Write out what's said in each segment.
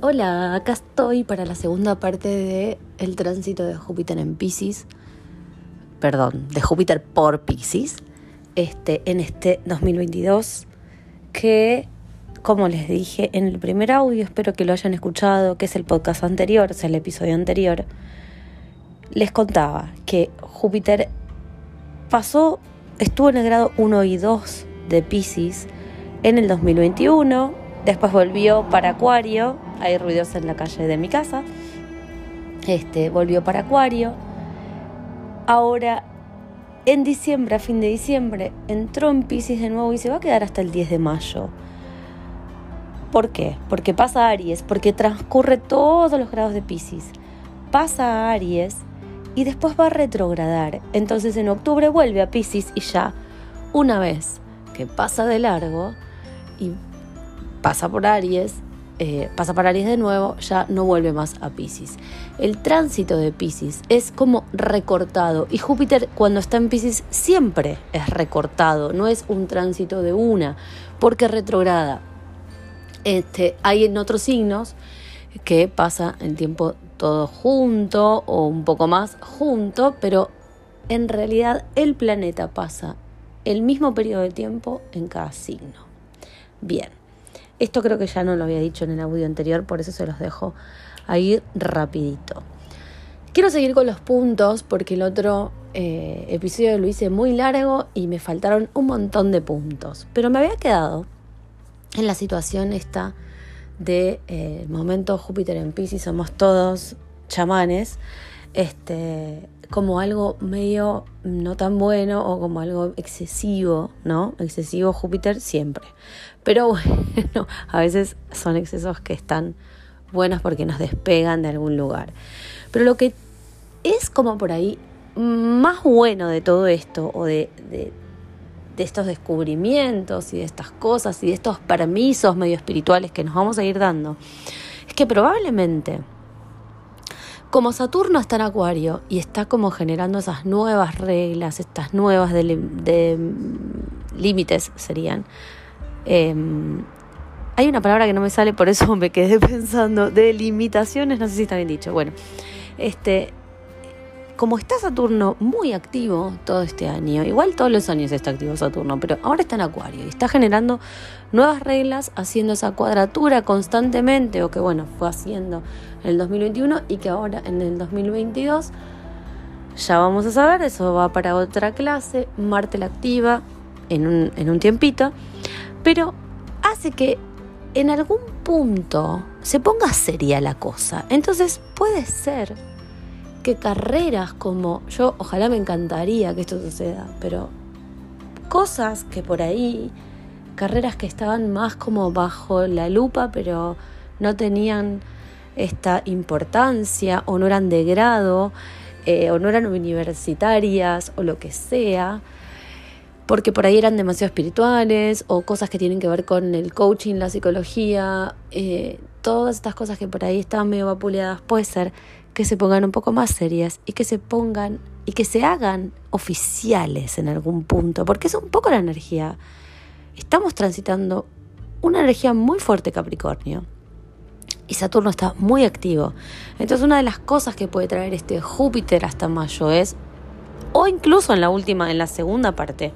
Hola, acá estoy para la segunda parte de el tránsito de Júpiter en Pisces. Perdón, de Júpiter por Pisces. Este, en este 2022 que como les dije en el primer audio, espero que lo hayan escuchado, que es el podcast anterior, o sea, el episodio anterior, les contaba que Júpiter pasó, estuvo en el grado 1 y 2 de Pisces en el 2021, después volvió para Acuario hay ruidos en la calle de mi casa. Este, volvió para Acuario. Ahora, en diciembre, a fin de diciembre, entró en Pisces de nuevo y se va a quedar hasta el 10 de mayo. ¿Por qué? Porque pasa Aries, porque transcurre todos los grados de Pisces. Pasa a Aries y después va a retrogradar. Entonces en octubre vuelve a Pisces y ya, una vez que pasa de largo y pasa por Aries, eh, pasa para Aries de nuevo, ya no vuelve más a Pisces. El tránsito de Pisces es como recortado y Júpiter cuando está en Pisces siempre es recortado, no es un tránsito de una, porque retrograda. Este, hay en otros signos que pasa el tiempo todo junto o un poco más junto, pero en realidad el planeta pasa el mismo periodo de tiempo en cada signo. Bien. Esto creo que ya no lo había dicho en el audio anterior, por eso se los dejo ahí rapidito. Quiero seguir con los puntos porque el otro eh, episodio lo hice muy largo y me faltaron un montón de puntos. Pero me había quedado en la situación esta de eh, momento Júpiter en Pisces, somos todos chamanes, este, como algo medio no tan bueno o como algo excesivo, ¿no? Excesivo Júpiter siempre. Pero bueno, a veces son excesos que están buenos porque nos despegan de algún lugar. Pero lo que es como por ahí más bueno de todo esto o de, de, estos descubrimientos y de estas cosas y de estos permisos medio espirituales que nos vamos a ir dando, es que probablemente como Saturno está en Acuario y está como generando esas nuevas reglas, estas nuevas de, límites serían. Em, hay una palabra que no me sale, por eso me quedé pensando, de limitaciones, no sé si está bien dicho. Bueno, este, como está Saturno muy activo todo este año, igual todos los años está activo Saturno, pero ahora está en Acuario y está generando nuevas reglas, haciendo esa cuadratura constantemente, o que bueno, fue haciendo en el 2021 y que ahora en el 2022 ya vamos a saber, eso va para otra clase, Marte la activa en un, en un tiempito, pero hace que en algún punto se ponga seria la cosa. Entonces puede ser que carreras como yo, ojalá me encantaría que esto suceda, pero cosas que por ahí, carreras que estaban más como bajo la lupa, pero no tenían esta importancia o no eran de grado eh, o no eran universitarias o lo que sea, porque por ahí eran demasiado espirituales o cosas que tienen que ver con el coaching, la psicología, eh, todas estas cosas que por ahí estaban medio vapuleadas, puede ser que se pongan un poco más serias y que se pongan y que se hagan oficiales en algún punto, porque es un poco la energía. Estamos transitando una energía muy fuerte Capricornio y Saturno está muy activo. Entonces una de las cosas que puede traer este Júpiter hasta mayo es, o incluso en la última, en la segunda parte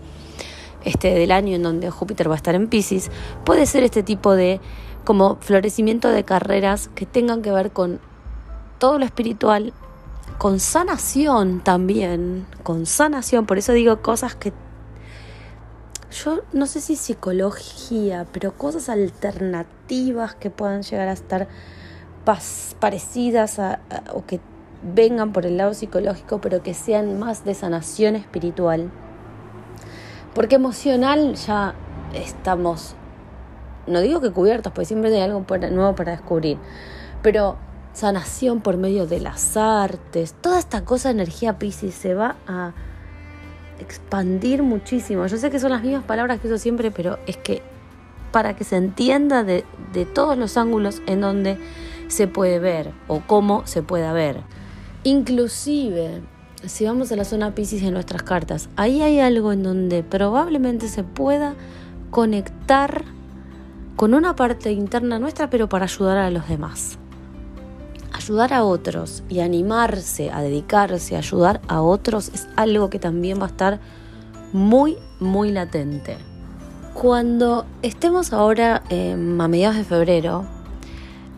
este, del año en donde Júpiter va a estar en Pisces, puede ser este tipo de como florecimiento de carreras que tengan que ver con todo lo espiritual, con sanación también, con sanación, por eso digo cosas que yo no sé si psicología, pero cosas alternativas que puedan llegar a estar parecidas o que vengan por el lado psicológico, pero que sean más de sanación espiritual. Porque emocional ya estamos, no digo que cubiertos, porque siempre hay algo nuevo para descubrir, pero sanación por medio de las artes, toda esta cosa de energía Pisces se va a expandir muchísimo. Yo sé que son las mismas palabras que uso siempre, pero es que para que se entienda de, todos los ángulos en donde se puede ver o cómo se pueda ver. Inclusive, si vamos a la zona Pisces en nuestras cartas, ahí hay algo en donde probablemente se pueda conectar con una parte interna nuestra, pero para ayudar a los demás. Ayudar a otros y animarse a dedicarse a ayudar a otros es algo que también va a estar muy, muy latente. Cuando estemos ahora a mediados de febrero,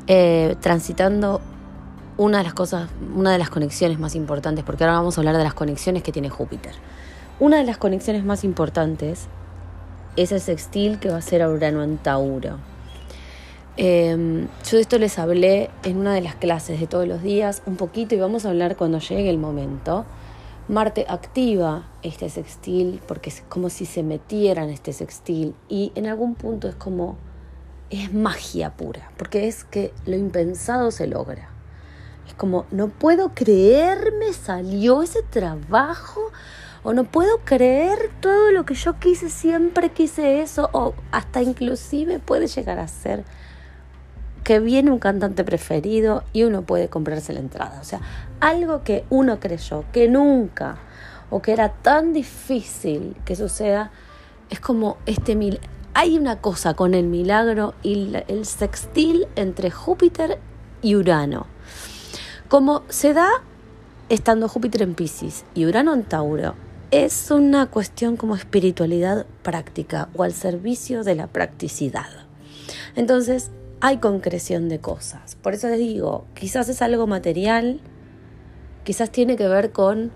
eh, transitando una de las cosas, una de las conexiones más importantes, porque ahora vamos a hablar de las conexiones que tiene Júpiter. Una de las conexiones más importantes es el sextil que va a ser a Urano en Tauro. Em, yo de esto les hablé en una de las clases de todos los días un poquito y vamos a hablar cuando llegue el momento. Marte activa este sextil porque es como si se metiera en este sextil y en algún punto es como es magia pura, porque es que lo impensado se logra. Es como no puedo creerme salió ese trabajo o no puedo creer todo lo que yo quise, siempre quise eso, o hasta inclusive puede llegar a ser que viene un cantante preferido y uno puede comprarse la entrada. O sea, algo que uno creyó que nunca o que era tan difícil que suceda, es como este mil. Hay una cosa con el milagro y el sextil entre Júpiter y Urano. Como se da estando Júpiter en Pisces y Urano en Tauro, es una cuestión como espiritualidad práctica o al servicio de la practicidad. Entonces, hay concreción de cosas. Por eso les digo, quizás es algo material, quizás tiene que ver con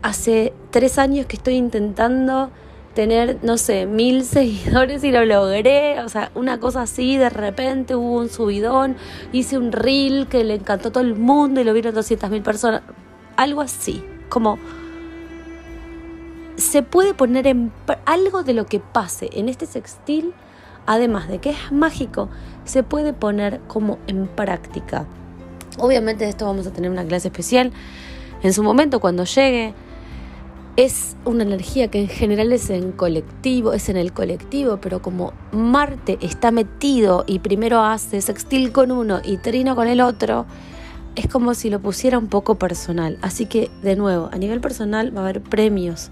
hace tres años que estoy intentando tener, no sé, mil seguidores y lo logré, o sea, una cosa así, de repente hubo un subidón, hice un reel que le encantó a todo el mundo y lo vieron 200 mil personas, algo así, como se puede poner en algo de lo que pase en este sextil, además de que es mágico, se puede poner como en práctica. Obviamente de esto vamos a tener una clase especial en su momento cuando llegue. Es una energía que en general es en colectivo, es en el colectivo, pero como Marte está metido y primero hace sextil con uno y trino con el otro, es como si lo pusiera un poco personal. Así que, de nuevo, a nivel personal va a haber premios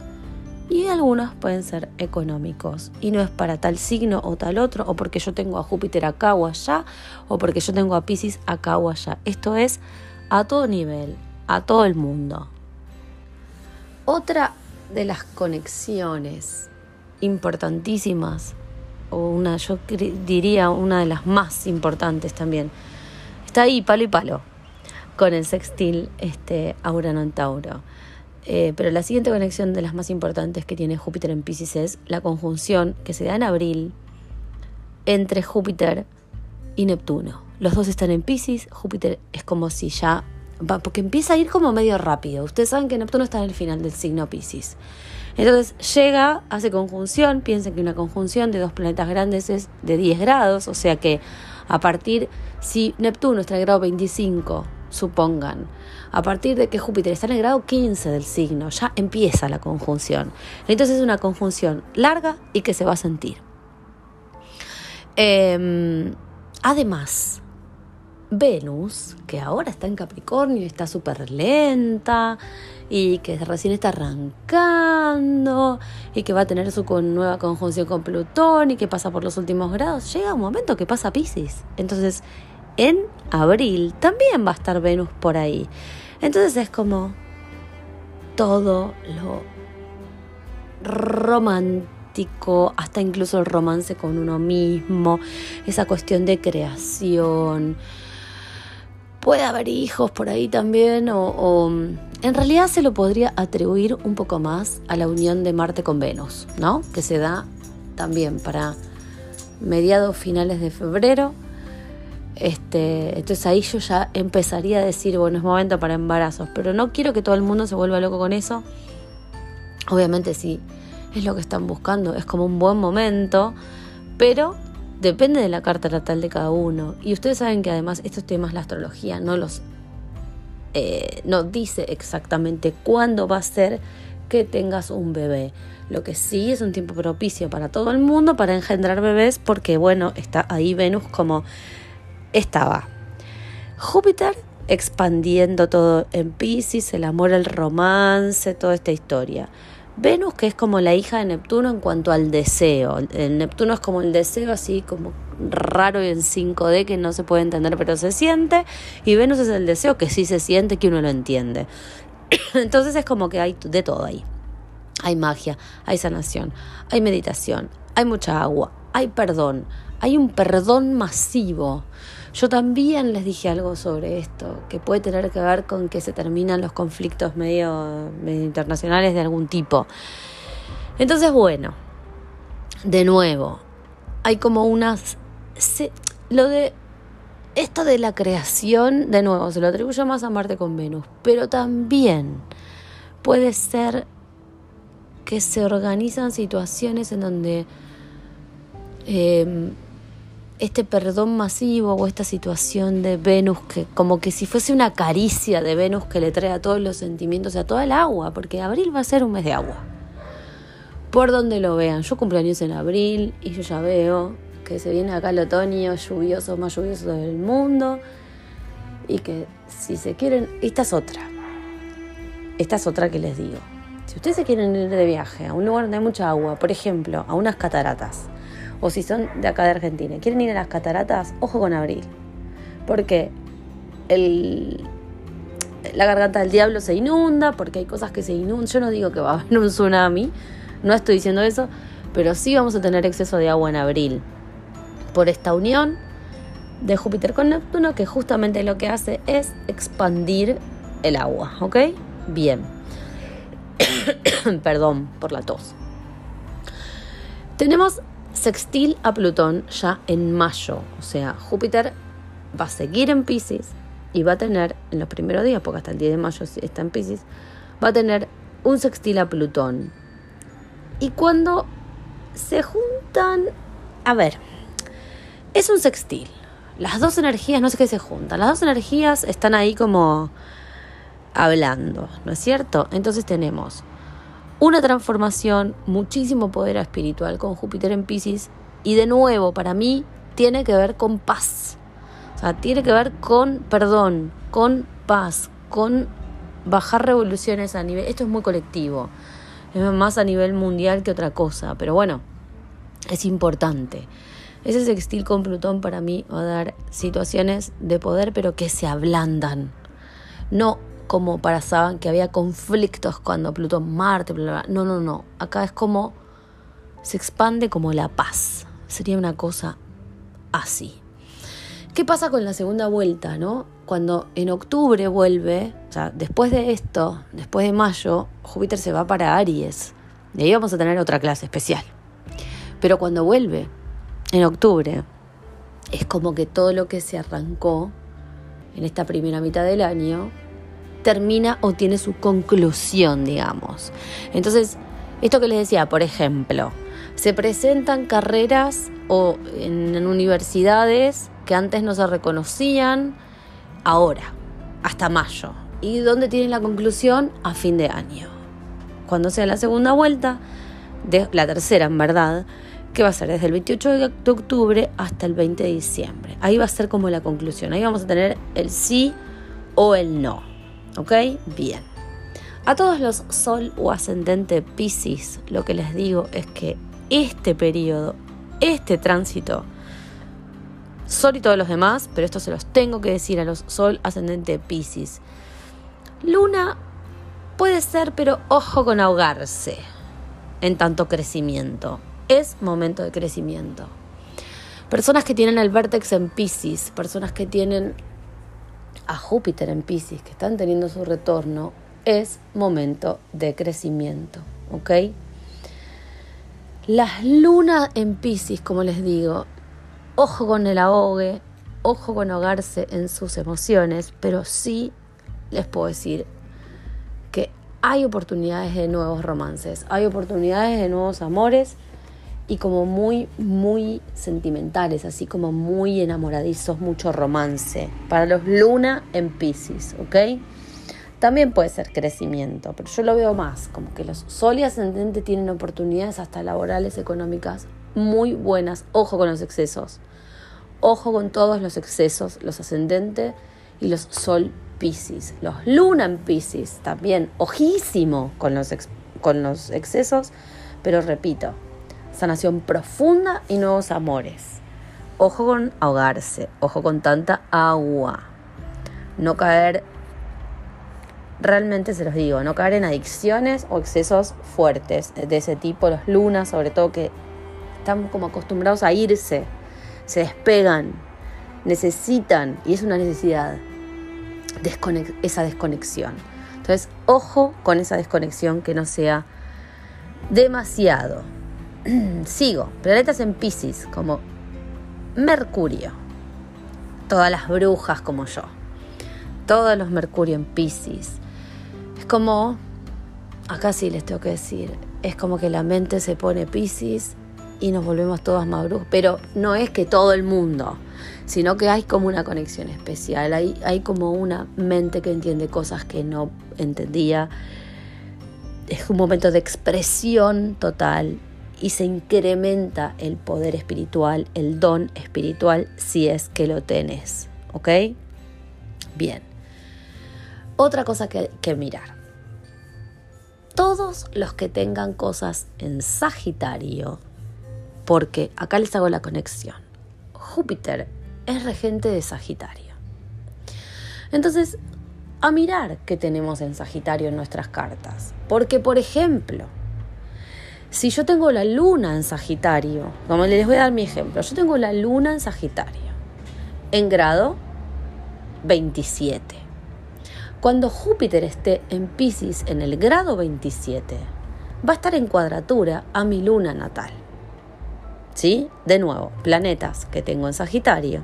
y algunos pueden ser económicos y no es para tal signo o tal otro o porque yo tengo a Júpiter acá o allá o porque yo tengo a Pisces acá o allá. Esto es a todo nivel, a todo el mundo. Otra de las conexiones importantísimas o una yo diría una de las más importantes también está ahí palo y palo con el sextil este Urano en Tauro. Eh, pero la siguiente conexión de las más importantes que tiene Júpiter en Pisces es la conjunción que se da en abril entre Júpiter y Neptuno. Los dos están en Pisces, Júpiter es como si ya va, porque empieza a ir como medio rápido. Ustedes saben que Neptuno está en el final del signo Pisces. Entonces llega, hace conjunción, piensen que una conjunción de dos planetas grandes es de 10 grados, o sea que a partir, si Neptuno está en el grado 25 supongan, a partir de que Júpiter está en el grado 15 del signo, ya empieza la conjunción. Entonces es una conjunción larga y que se va a sentir. Em, además, Venus, que ahora está en Capricornio y está súper lenta y que recién está arrancando y que va a tener su nueva conjunción con Plutón y que pasa por los últimos grados, llega un momento que pasa Pisces. Entonces en abril también va a estar Venus por ahí. Entonces es como todo lo romántico, hasta incluso el romance con uno mismo, esa cuestión de creación. Puede haber hijos por ahí también, o, en realidad se lo podría atribuir un poco más a la unión de Marte con Venus, ¿no? Que se da también para mediados finales de febrero este, entonces ahí yo ya empezaría a decir, bueno, es momento para embarazos, pero no quiero que todo el mundo se vuelva loco con eso. Obviamente sí, es lo que están buscando, es como un buen momento, pero depende de la carta natal de cada uno. Y ustedes saben que además estos temas, la astrología, no los eh, no dice exactamente cuándo va a ser que tengas un bebé. Lo que sí es un tiempo propicio para todo el mundo para engendrar bebés, porque bueno, está ahí Venus como estaba Júpiter expandiendo todo en Pisces, el amor, el romance, toda esta historia. Venus, que es como la hija de Neptuno en cuanto al deseo. Neptuno es como el deseo así como raro y en 5D que no se puede entender pero se siente. Y Venus es el deseo que sí se siente, que uno lo entiende. Entonces es como que hay de todo ahí. Hay magia, hay sanación, hay meditación, hay mucha agua, hay perdón, hay un perdón masivo. Yo también les dije algo sobre esto, que puede tener que ver con que se terminan los conflictos medio, internacionales de algún tipo. Entonces, bueno, de nuevo, hay como unas... lo de esto de la creación, de nuevo, se lo atribuyo más a Marte con Venus, pero también puede ser que se organizan situaciones en donde eh, este perdón masivo o esta situación de Venus, que como que si fuese una caricia de Venus que le trae a todos los sentimientos, a toda el agua, porque abril va a ser un mes de agua. Por donde lo vean, yo cumpleaños en abril y yo ya veo que se viene acá el otoño lluvioso, más lluvioso del mundo, y que si se quieren, esta es otra, esta es otra que les digo. Si ustedes se quieren ir de viaje a un lugar donde hay mucha agua, por ejemplo, a unas cataratas, o si son de acá de Argentina, quieren ir a las cataratas, ojo con abril. Porque el, la garganta del diablo se inunda, porque hay cosas que se inundan. Yo no digo que va a haber un tsunami, no estoy diciendo eso, pero sí vamos a tener exceso de agua en abril. Por esta unión de Júpiter con Neptuno, que justamente lo que hace es expandir el agua, ¿ok? Bien. Perdón por la tos. Tenemos sextil a Plutón ya en mayo. O sea, Júpiter va a seguir en Pisces y va a tener, en los primeros días, porque hasta el 10 de mayo está en Pisces, va a tener un sextil a Plutón. Y cuando se juntan, a ver, es un sextil. Las dos energías, no sé qué se juntan, las dos energías están ahí como hablando, ¿no es cierto? Entonces tenemos una transformación, muchísimo poder espiritual con Júpiter en Pisces y de nuevo para mí tiene que ver con paz. O sea, tiene que ver con perdón, con paz, con bajar revoluciones a nivel... Esto es muy colectivo, es más a nivel mundial que otra cosa, pero bueno, es importante. Ese sextil con Plutón para mí va a dar situaciones de poder, pero que se ablandan. No como para saber que había conflictos cuando Plutón, Marte, No, no, no. Acá es como se expande como la paz. Sería una cosa así. ¿Qué pasa con la segunda vuelta, no? Cuando en octubre vuelve, o sea, después de esto, después de mayo, Júpiter se va para Aries. Y ahí vamos a tener otra clase especial. Pero cuando vuelve, en octubre, es como que todo lo que se arrancó en esta primera mitad del año termina o tiene su conclusión, digamos. Entonces, esto que les decía, por ejemplo, se presentan carreras o en, universidades que antes no se reconocían, ahora, hasta mayo. ¿Y dónde tienen la conclusión? A fin de año. Cuando sea la segunda vuelta, la tercera en verdad, que va a ser desde el 28 de octubre hasta el 20 de diciembre. Ahí va a ser como la conclusión. Ahí vamos a tener el sí o el no. ¿Ok? Bien. A todos los Sol o ascendente Pisces, lo que les digo es que este periodo, este tránsito, Sol y todos los demás, pero esto se los tengo que decir a los Sol ascendente Pisces. Luna puede ser, pero ojo con ahogarse en tanto crecimiento. Es momento de crecimiento. Personas que tienen el vértex en Pisces, personas que tienen a Júpiter en Pisces, que están teniendo su retorno, es momento de crecimiento, ¿ok? Las lunas en Pisces, como les digo, ojo con el ahogue, ojo con ahogarse en sus emociones, pero sí les puedo decir que hay oportunidades de nuevos romances, hay oportunidades de nuevos amores y como muy, muy sentimentales, así como muy enamoradizos, mucho romance. Para los Luna en Pisces, ¿ok? También puede ser crecimiento, pero yo lo veo más, como que los Sol y Ascendente tienen oportunidades hasta laborales, económicas muy buenas. Ojo con los excesos. Ojo con todos los excesos, los Ascendente y los Sol Pisces. Los Luna en Pisces también, ojísimo con los con los excesos, pero repito, sanación profunda y nuevos amores. Ojo con ahogarse, ojo con tanta agua. No caer, realmente se los digo, no caer en adicciones o excesos fuertes de ese tipo, los lunas sobre todo que están como acostumbrados a irse, se despegan, necesitan, y es una necesidad, esa desconexión. Entonces, ojo con esa desconexión que no sea demasiado. Sigo, planetas en Pisces, como Mercurio. Todas las brujas como yo. Todos los Mercurio en Pisces. Es como, acá sí les tengo que decir, es como que la mente se pone Pisces y nos volvemos todas más brujas. Pero no es que todo el mundo, sino que hay como una conexión especial. Hay, hay como una mente que entiende cosas que no entendía. Es un momento de expresión total y se incrementa el poder espiritual, el don espiritual, si es que lo tenés. ¿Ok? Bien. Otra cosa que, que mirar. Todos los que tengan cosas en Sagitario, porque acá les hago la conexión. Júpiter es regente de Sagitario. Entonces, a mirar qué tenemos en Sagitario en nuestras cartas. Porque, por ejemplo, si yo tengo la luna en Sagitario, como les voy a dar mi ejemplo, yo tengo la luna en Sagitario, en grado 27. Cuando Júpiter esté en Pisces en el grado 27, va a estar en cuadratura a mi luna natal. ¿Sí? De nuevo, planetas que tengo en Sagitario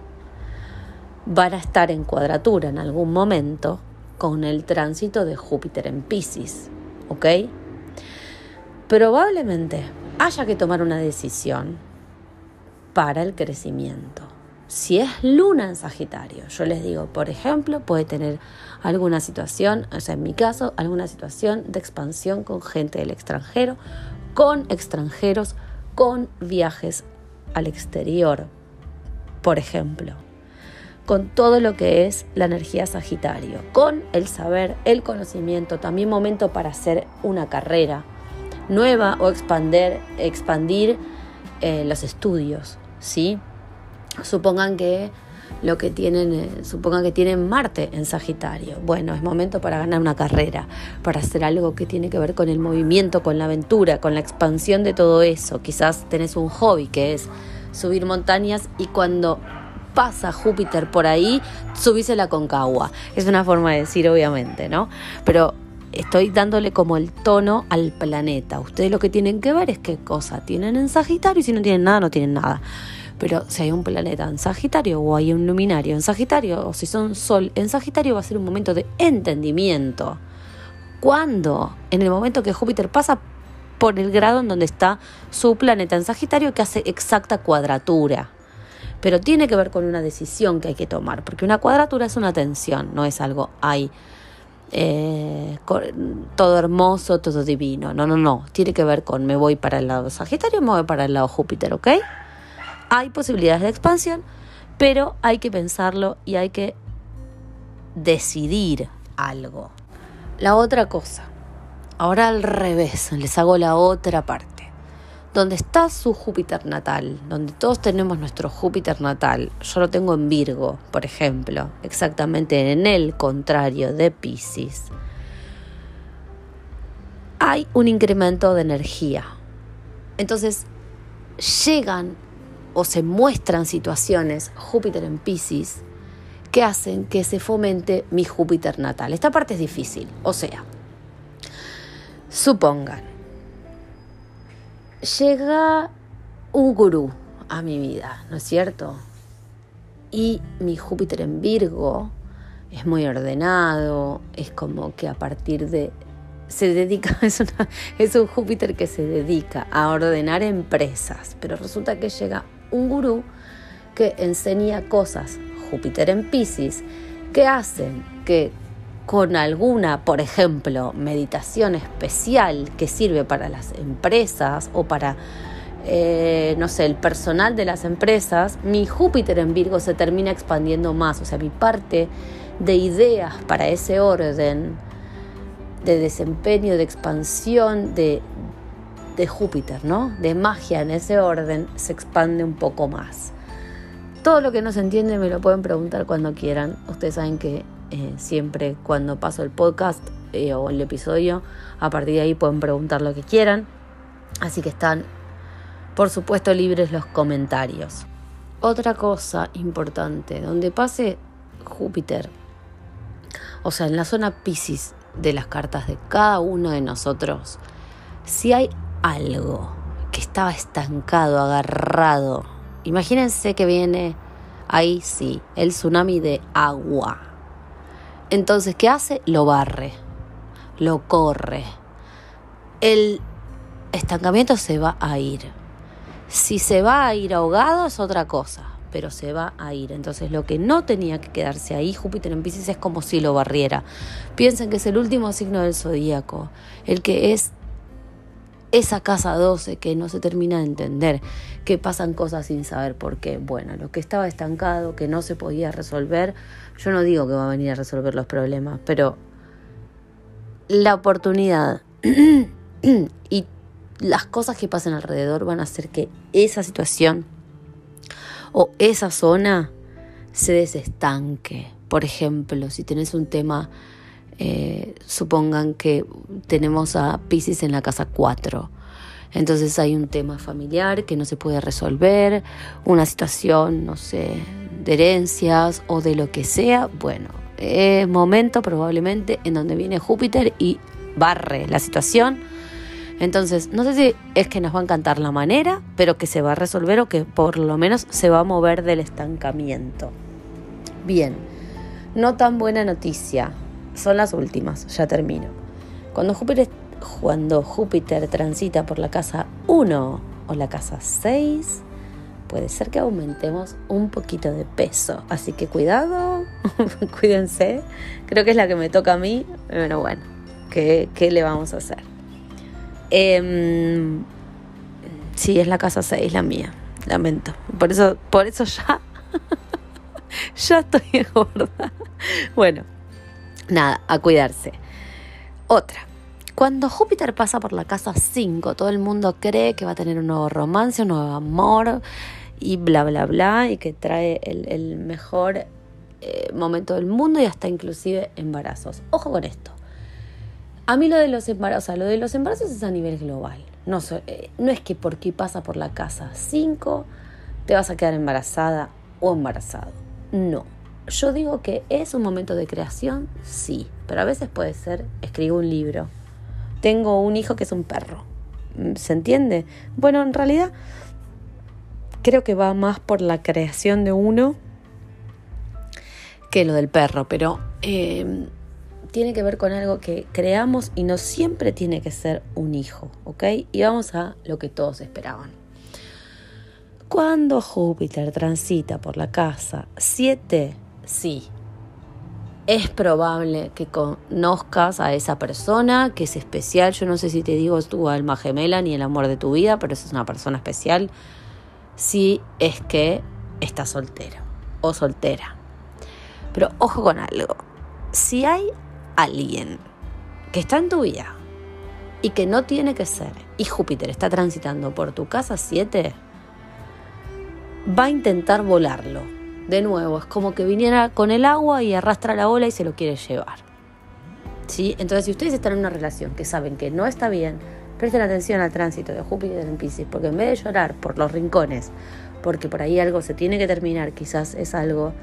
van a estar en cuadratura en algún momento con el tránsito de Júpiter en Pisces. ¿Ok? Probablemente haya que tomar una decisión para el crecimiento. Si es luna en Sagitario, yo les digo, por ejemplo, puede tener alguna situación, o sea, en mi caso, alguna situación de expansión con gente del extranjero, con extranjeros, con viajes al exterior, por ejemplo con todo lo que es la energía Sagitario, con el saber, el conocimiento, también momento para hacer una carrera nueva o expandir, expandir eh, los estudios, ¿sí? Supongan que lo que tienen, eh, supongan que tienen Marte en Sagitario. Bueno, es momento para ganar una carrera, para hacer algo que tiene que ver con el movimiento, con la aventura, con la expansión de todo eso. Quizás tenés un hobby que es subir montañas y cuando pasa Júpiter por ahí, subíse la concagua. Es una forma de decir, obviamente, ¿no? Pero estoy dándole como el tono al planeta. Ustedes lo que tienen que ver es qué cosa tienen en Sagitario y si no tienen nada, no tienen nada. Pero si hay un planeta en Sagitario o hay un luminario en Sagitario o si son Sol en Sagitario va a ser un momento de entendimiento. ¿Cuándo? En el momento que Júpiter pasa por el grado en donde está su planeta en Sagitario que hace exacta cuadratura pero tiene que ver con una decisión que hay que tomar, porque una cuadratura es una tensión, no es algo, hay eh, todo hermoso, todo divino, no, no, no, tiene que ver con me voy para el lado Sagitario, me voy para el lado Júpiter, ¿ok? Hay posibilidades de expansión, pero hay que pensarlo y hay que decidir algo. La otra cosa, ahora al revés, les hago la otra parte donde está su Júpiter natal, donde todos tenemos nuestro Júpiter natal. Yo lo tengo en Virgo, por ejemplo, exactamente en el contrario de Pisces. Hay un incremento de energía. Entonces, llegan o se muestran situaciones Júpiter en Pisces que hacen que se fomente mi Júpiter natal. Esta parte es difícil, o sea, supongan llega un gurú a mi vida, ¿no es cierto? Y mi Júpiter en Virgo es muy ordenado, es como que a partir de... Se dedica, es, es un Júpiter que se dedica a ordenar empresas, pero resulta que llega un gurú que enseña cosas, Júpiter en Pisces, que hacen que con alguna, por ejemplo, meditación especial que sirve para las empresas o para, eh, no sé, el personal de las empresas, mi Júpiter en Virgo se termina expandiendo más, o sea, mi parte de ideas para ese orden de desempeño, de expansión, de, de Júpiter, ¿no? De magia en ese orden, se expande un poco más. Todo lo que no se entiende me lo pueden preguntar cuando quieran. Ustedes saben que eh, siempre cuando paso el podcast eh, o el episodio, a partir de ahí pueden preguntar lo que quieran. Así que están, por supuesto, libres los comentarios. Otra cosa importante, donde pase Júpiter, o sea, en la zona Pisces de las cartas de cada uno de nosotros, si hay algo que estaba estancado, agarrado, imagínense que viene ahí sí, el tsunami de agua. Entonces, ¿qué hace? Lo barre, lo corre. El estancamiento se va a ir. Si se va a ir ahogado es otra cosa, pero se va a ir. Entonces lo que no tenía que quedarse ahí, Júpiter en Pisces, es como si lo barriera. Piensen que es el último signo del zodíaco, el que es esa casa 12 que no se termina de entender, que pasan cosas sin saber por qué. Bueno, lo que estaba estancado, que no se podía resolver, yo no digo que va a venir a resolver los problemas, pero la oportunidad y las cosas que pasan alrededor van a hacer que esa situación o esa zona se desestanque. Por ejemplo, si tenés un tema, eh, supongan que tenemos a Pisces en la casa 4. Entonces hay un tema familiar que no se puede resolver, una situación, no sé, de herencias o de lo que sea. Bueno, es momento probablemente en donde viene Júpiter y barre la situación entonces, no sé si es que nos va a encantar la manera, pero que se va a resolver o que por lo menos se va a mover del estancamiento. Bien, no tan buena noticia. Son las últimas, ya termino. Cuando Júpiter, cuando Júpiter transita por la casa 1 o la casa 6, puede ser que aumentemos un poquito de peso. Así que cuidado, cuídense. Creo que es la que me toca a mí, pero bueno, ¿qué, qué le vamos a hacer? Eh, sí, es la casa 6, la mía. Lamento. Por eso, por eso ya. ya estoy gorda. Bueno, nada, a cuidarse. Otra. Cuando Júpiter pasa por la casa 5, todo el mundo cree que va a tener un nuevo romance, un nuevo amor y bla, bla, bla, y que trae el, mejor eh, momento del mundo y hasta inclusive embarazos. Ojo con esto. A mí lo de los embarazos, lo de los embarazos es a nivel global. No, eh, no es que porque pasa por la casa 5 te vas a quedar embarazada o embarazado. No. Yo digo que es un momento de creación, sí, pero a veces puede ser, escribo un libro, tengo un hijo que es un perro. ¿Se entiende? Bueno, en realidad creo que va más por la creación de uno que lo del perro, pero eh, tiene que ver con algo que creamos y no siempre tiene que ser un hijo, ¿ok? Y vamos a lo que todos esperaban. Cuando Júpiter transita por la casa 7, sí, es probable que conozcas a esa persona que es especial. Yo no sé si te digo tu alma gemela ni el amor de tu vida, pero es una persona especial si es que estás soltero o soltera. Pero ojo con algo. Si hay alguien que está en tu vida y que no tiene que ser, y Júpiter está transitando por tu casa 7, va a intentar volarlo. De nuevo, es como que viniera con el agua y arrastra la ola y se lo quiere llevar. ¿Sí? Entonces, si ustedes están en una relación que saben que no está bien, presten atención al tránsito de Júpiter en Pisces, porque en vez de llorar por los rincones, porque por ahí algo se tiene que terminar, quizás es algo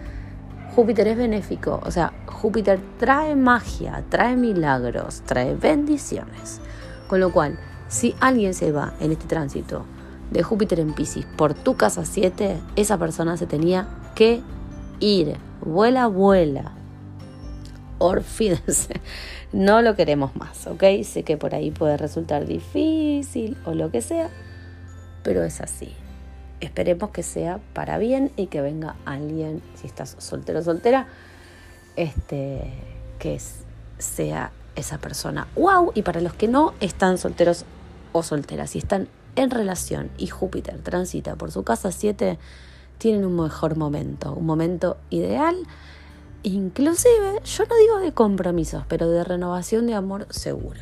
Júpiter es benéfico, o sea, Júpiter trae magia, trae milagros, trae bendiciones. Con lo cual, si alguien se va en este tránsito de Júpiter en Pisces por tu casa 7, esa persona se tenía que ir. Vuela, vuela. Orfídense. No lo queremos más, ¿ok? Sé que por ahí puede resultar difícil o lo que sea, pero es así esperemos que sea para bien y que venga alguien, si estás soltero o soltera, este, que sea esa persona. ¡Wow! Y para los que no están solteros o solteras, si están en relación y Júpiter transita por su casa 7, tienen un mejor momento, un momento ideal inclusive, yo no digo de compromisos, pero de renovación de amor seguro.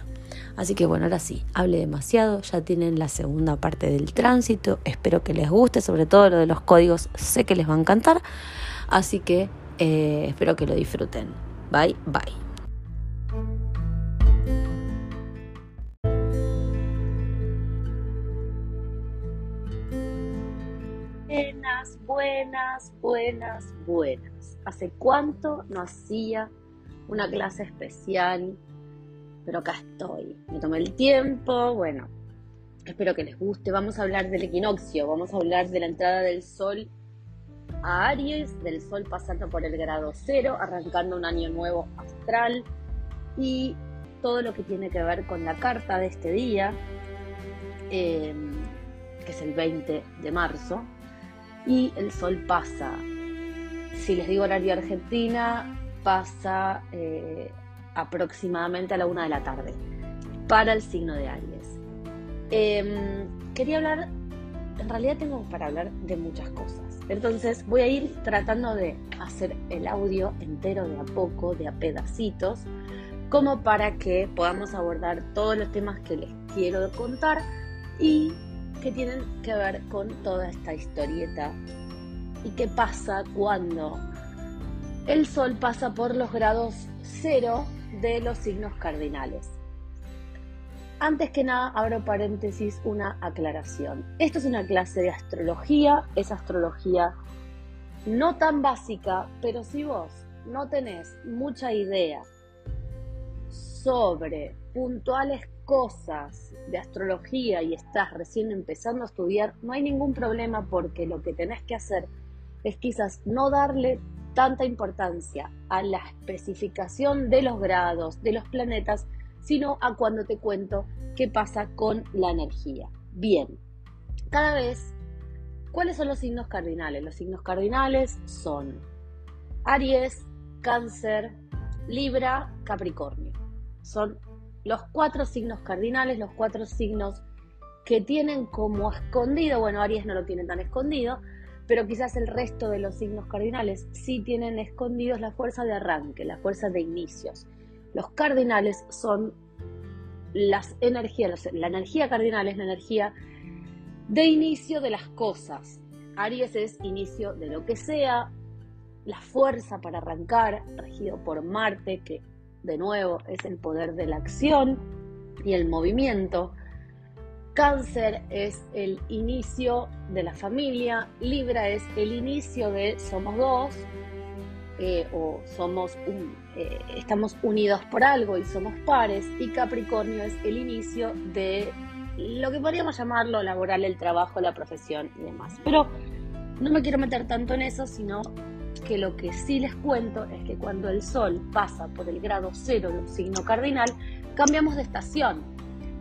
Así que bueno, ahora sí, hable demasiado, ya tienen la segunda parte del tránsito, espero que les guste, sobre todo lo de los códigos, sé que les va a encantar, así que eh, espero que lo disfruten. Bye, bye. Buenas, buenas, buenas, buenas. ¿Hace cuánto no hacía una clase especial? Pero acá estoy. Me tomé el tiempo. Bueno, espero que les guste. Vamos a hablar del equinoccio. Vamos a hablar de la entrada del sol a Aries, del sol pasando por el grado cero, arrancando un año nuevo astral y todo lo que tiene que ver con la carta de este día, eh, que es el 20 de marzo y el sol pasa. Si les digo horario Argentina, pasa eh, aproximadamente a la una de la tarde para el signo de Aries. Em, quería hablar, en realidad tengo para hablar de muchas cosas. Entonces voy a ir tratando de hacer el audio entero de a poco, de a pedacitos, como para que podamos abordar todos los temas que les quiero contar y que tienen que ver con toda esta historieta y qué pasa cuando el Sol pasa por los grados cero de los signos cardinales. Antes que nada, abro paréntesis, una aclaración. Esto es una clase de astrología, es astrología no tan básica, pero si vos no tenés mucha idea sobre puntuales cosas de astrología y estás recién empezando a estudiar, no hay ningún problema porque lo que tenés que hacer es quizás no darle tanta importancia a la especificación de los grados, de los planetas, sino a cuando te cuento qué pasa con la energía. Bien, cada vez, ¿cuáles son los signos cardinales? Los signos cardinales son Aries, Cáncer, Libra, Capricornio. Son los cuatro signos cardinales, los cuatro signos que tienen como escondido, bueno, Aries no lo tiene tan escondido, pero quizás el resto de los signos cardinales sí tienen escondidos la fuerza de arranque, la fuerza de inicios. Los cardinales son las energías, la energía cardinal es la energía de inicio de las cosas. Aries es inicio de lo que sea, la fuerza para arrancar, regido por Marte, que de nuevo, es el poder de la acción y el movimiento. Cáncer es el inicio de la familia, Libra es el inicio de somos dos eh, o somos eh, estamos unidos por algo y somos pares y Capricornio es el inicio de lo que podríamos llamarlo laboral, el trabajo, la profesión y demás. Pero no me quiero meter tanto en eso, sino que lo que sí les cuento es que cuando el Sol pasa por el grado cero de signo cardinal, cambiamos de estación.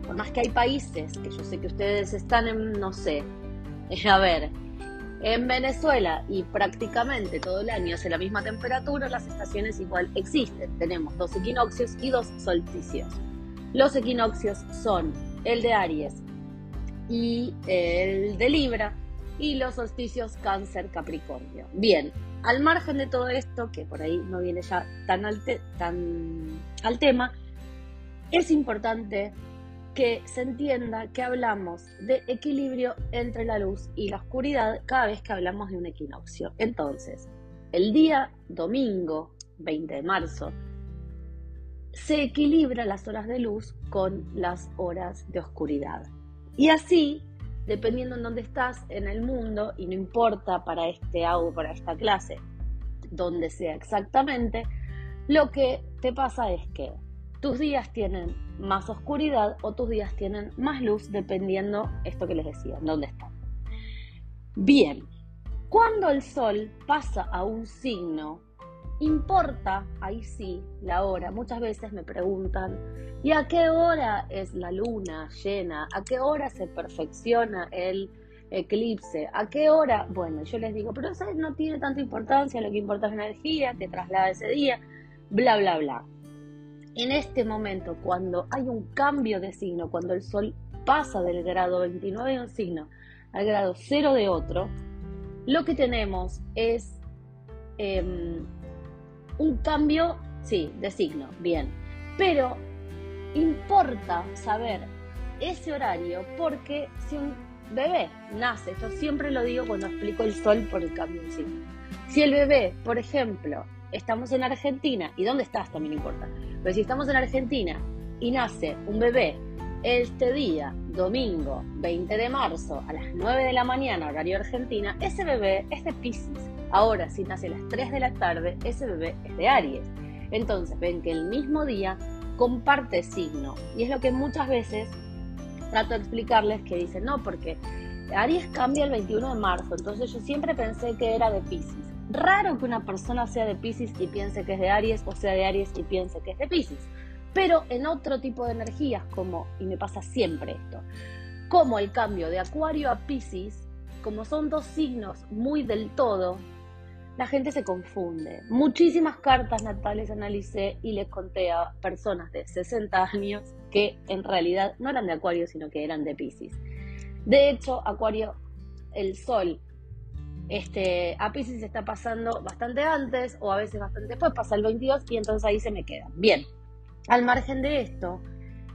Por más que hay países, que yo sé que ustedes están en, no sé, a ver, en Venezuela y prácticamente todo el año hace la misma temperatura, las estaciones igual existen. Tenemos dos equinoccios y dos solsticios. Los equinoccios son el de Aries y el de Libra y los solsticios Cáncer Capricornio. Bien, al margen de todo esto, que por ahí no viene ya tan al, tan al tema, es importante que se entienda que hablamos de equilibrio entre la luz y la oscuridad cada vez que hablamos de un equinoccio. Entonces, el día domingo 20 de marzo se equilibra las horas de luz con las horas de oscuridad. Y así dependiendo en dónde estás en el mundo, y no importa para este audio, para esta clase, donde sea exactamente, lo que te pasa es que tus días tienen más oscuridad o tus días tienen más luz, dependiendo esto que les decía, dónde están. Bien, cuando el sol pasa a un signo Importa, ahí sí, la hora. Muchas veces me preguntan, ¿y a qué hora es la luna llena? ¿A qué hora se perfecciona el eclipse? ¿A qué hora? Bueno, yo les digo, pero eso no tiene tanta importancia, lo que importa es la energía que traslada ese día, bla, bla, bla. En este momento, cuando hay un cambio de signo, cuando el sol pasa del grado 29 de un signo al grado 0 de otro, lo que tenemos es... Em, un cambio, sí, de signo, bien. Pero importa saber ese horario porque si un bebé nace, esto siempre lo digo cuando explico el sol por el cambio de signo. Si el bebé, por ejemplo, estamos en Argentina, y dónde estás también importa, pero si estamos en Argentina y nace un bebé este día, domingo 20 de marzo, a las 9 de la mañana, horario Argentina, ese bebé es de Pisces. Ahora, si nace a las 3 de la tarde, ese bebé es de Aries. Entonces, ven que el mismo día comparte signo. Y es lo que muchas veces trato de explicarles que dicen, no, porque Aries cambia el 21 de marzo, entonces yo siempre pensé que era de Pisces. Raro que una persona sea de Pisces y piense que es de Aries o sea de Aries y piense que es de Pisces. Pero en otro tipo de energías, como, y me pasa siempre esto, como el cambio de Acuario a Pisces, como son dos signos muy del todo, la gente se confunde. Muchísimas cartas natales analicé y les conté a personas de 60 años que en realidad no eran de Acuario, sino que eran de Pisces. De hecho, Acuario, el Sol, este, a Pisces está pasando bastante antes o a veces bastante después, pasa el 22 y entonces ahí se me queda. Bien, al margen de esto,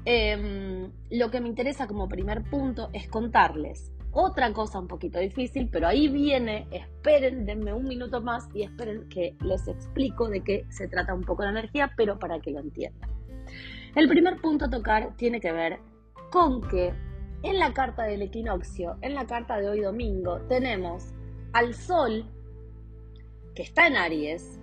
em, lo que me interesa como primer punto es contarles otra cosa un poquito difícil, pero ahí viene, esperen, denme un minuto más y esperen que les explico de qué se trata un poco la energía, pero para que lo entiendan. El primer punto a tocar tiene que ver con que en la carta del equinoccio, en la carta de hoy domingo, tenemos al Sol, que está en Aries,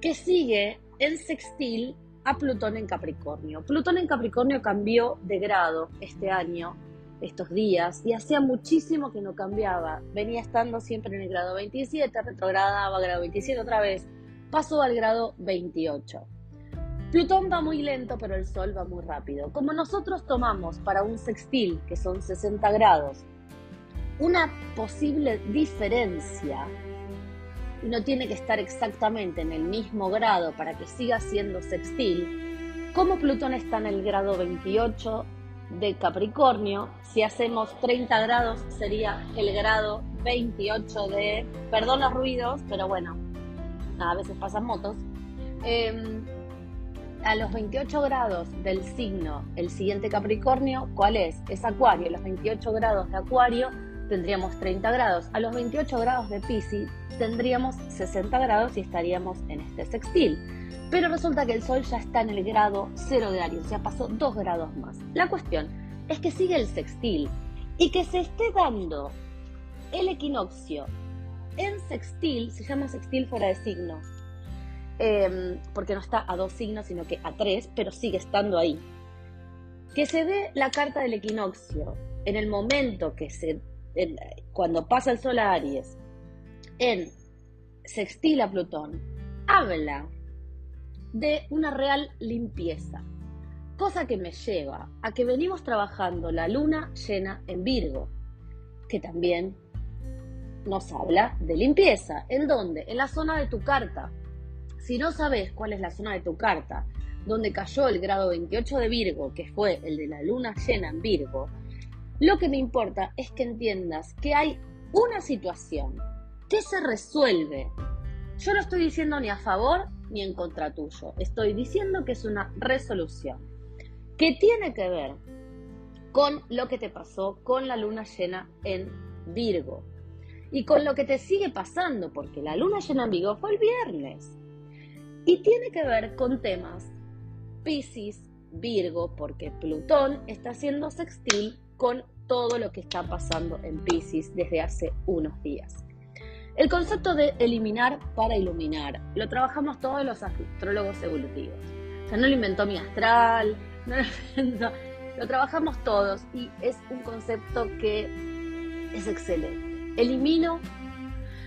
que sigue en sextil a Plutón en Capricornio. Plutón en Capricornio cambió de grado este año estos días y hacía muchísimo que no cambiaba. Venía estando siempre en el grado 27, retrogradaba grado 27 otra vez, pasó al grado 28. Plutón va muy lento, pero el Sol va muy rápido. Como nosotros tomamos para un sextil, que son 60 grados, una posible diferencia, y no tiene que estar exactamente en el mismo grado para que siga siendo sextil, como Plutón está en el grado 28 de Capricornio, si hacemos 30 grados sería el grado 28 de, perdón los ruidos, pero bueno, a veces pasan motos. Em, a los 28 grados del signo, el siguiente Capricornio, ¿cuál es? Es Acuario. Los 28 grados de Acuario tendríamos 30 grados. A los 28 grados de Pisces tendríamos 60 grados y estaríamos en este sextil. Pero resulta que el Sol ya está en el grado 0 de Aries, sea, pasó 2 grados más. La cuestión es que sigue el sextil y que se esté dando el equinoccio en sextil, se llama sextil fuera de signo, em, porque no está a dos signos, sino que a tres, pero sigue estando ahí. Que se dé la carta del equinoccio en el momento que se, cuando pasa el Sol a Aries, en sextil a Plutón, habla de una real limpieza. Cosa que me lleva a que venimos trabajando la luna llena en Virgo, que también nos habla de limpieza. ¿En dónde? En la zona de tu carta. Si no sabes cuál es la zona de tu carta, donde cayó el grado 28 de Virgo, que fue el de la luna llena en Virgo, lo que me importa es que entiendas que hay una situación que se resuelve. Yo no estoy diciendo ni a favor ni en contra tuyo. Estoy diciendo que es una resolución que tiene que ver con lo que te pasó con la luna llena en Virgo y con lo que te sigue pasando, porque la luna llena en Virgo fue el viernes. Y tiene que ver con temas Pisces, Virgo, porque Plutón está haciendo sextil con todo lo que está pasando en Pisces desde hace unos días. El concepto de eliminar para iluminar lo trabajamos todos los astrólogos evolutivos. O sea, no lo inventó mi astral, no lo inventó, lo trabajamos todos y es un concepto que es excelente. Elimino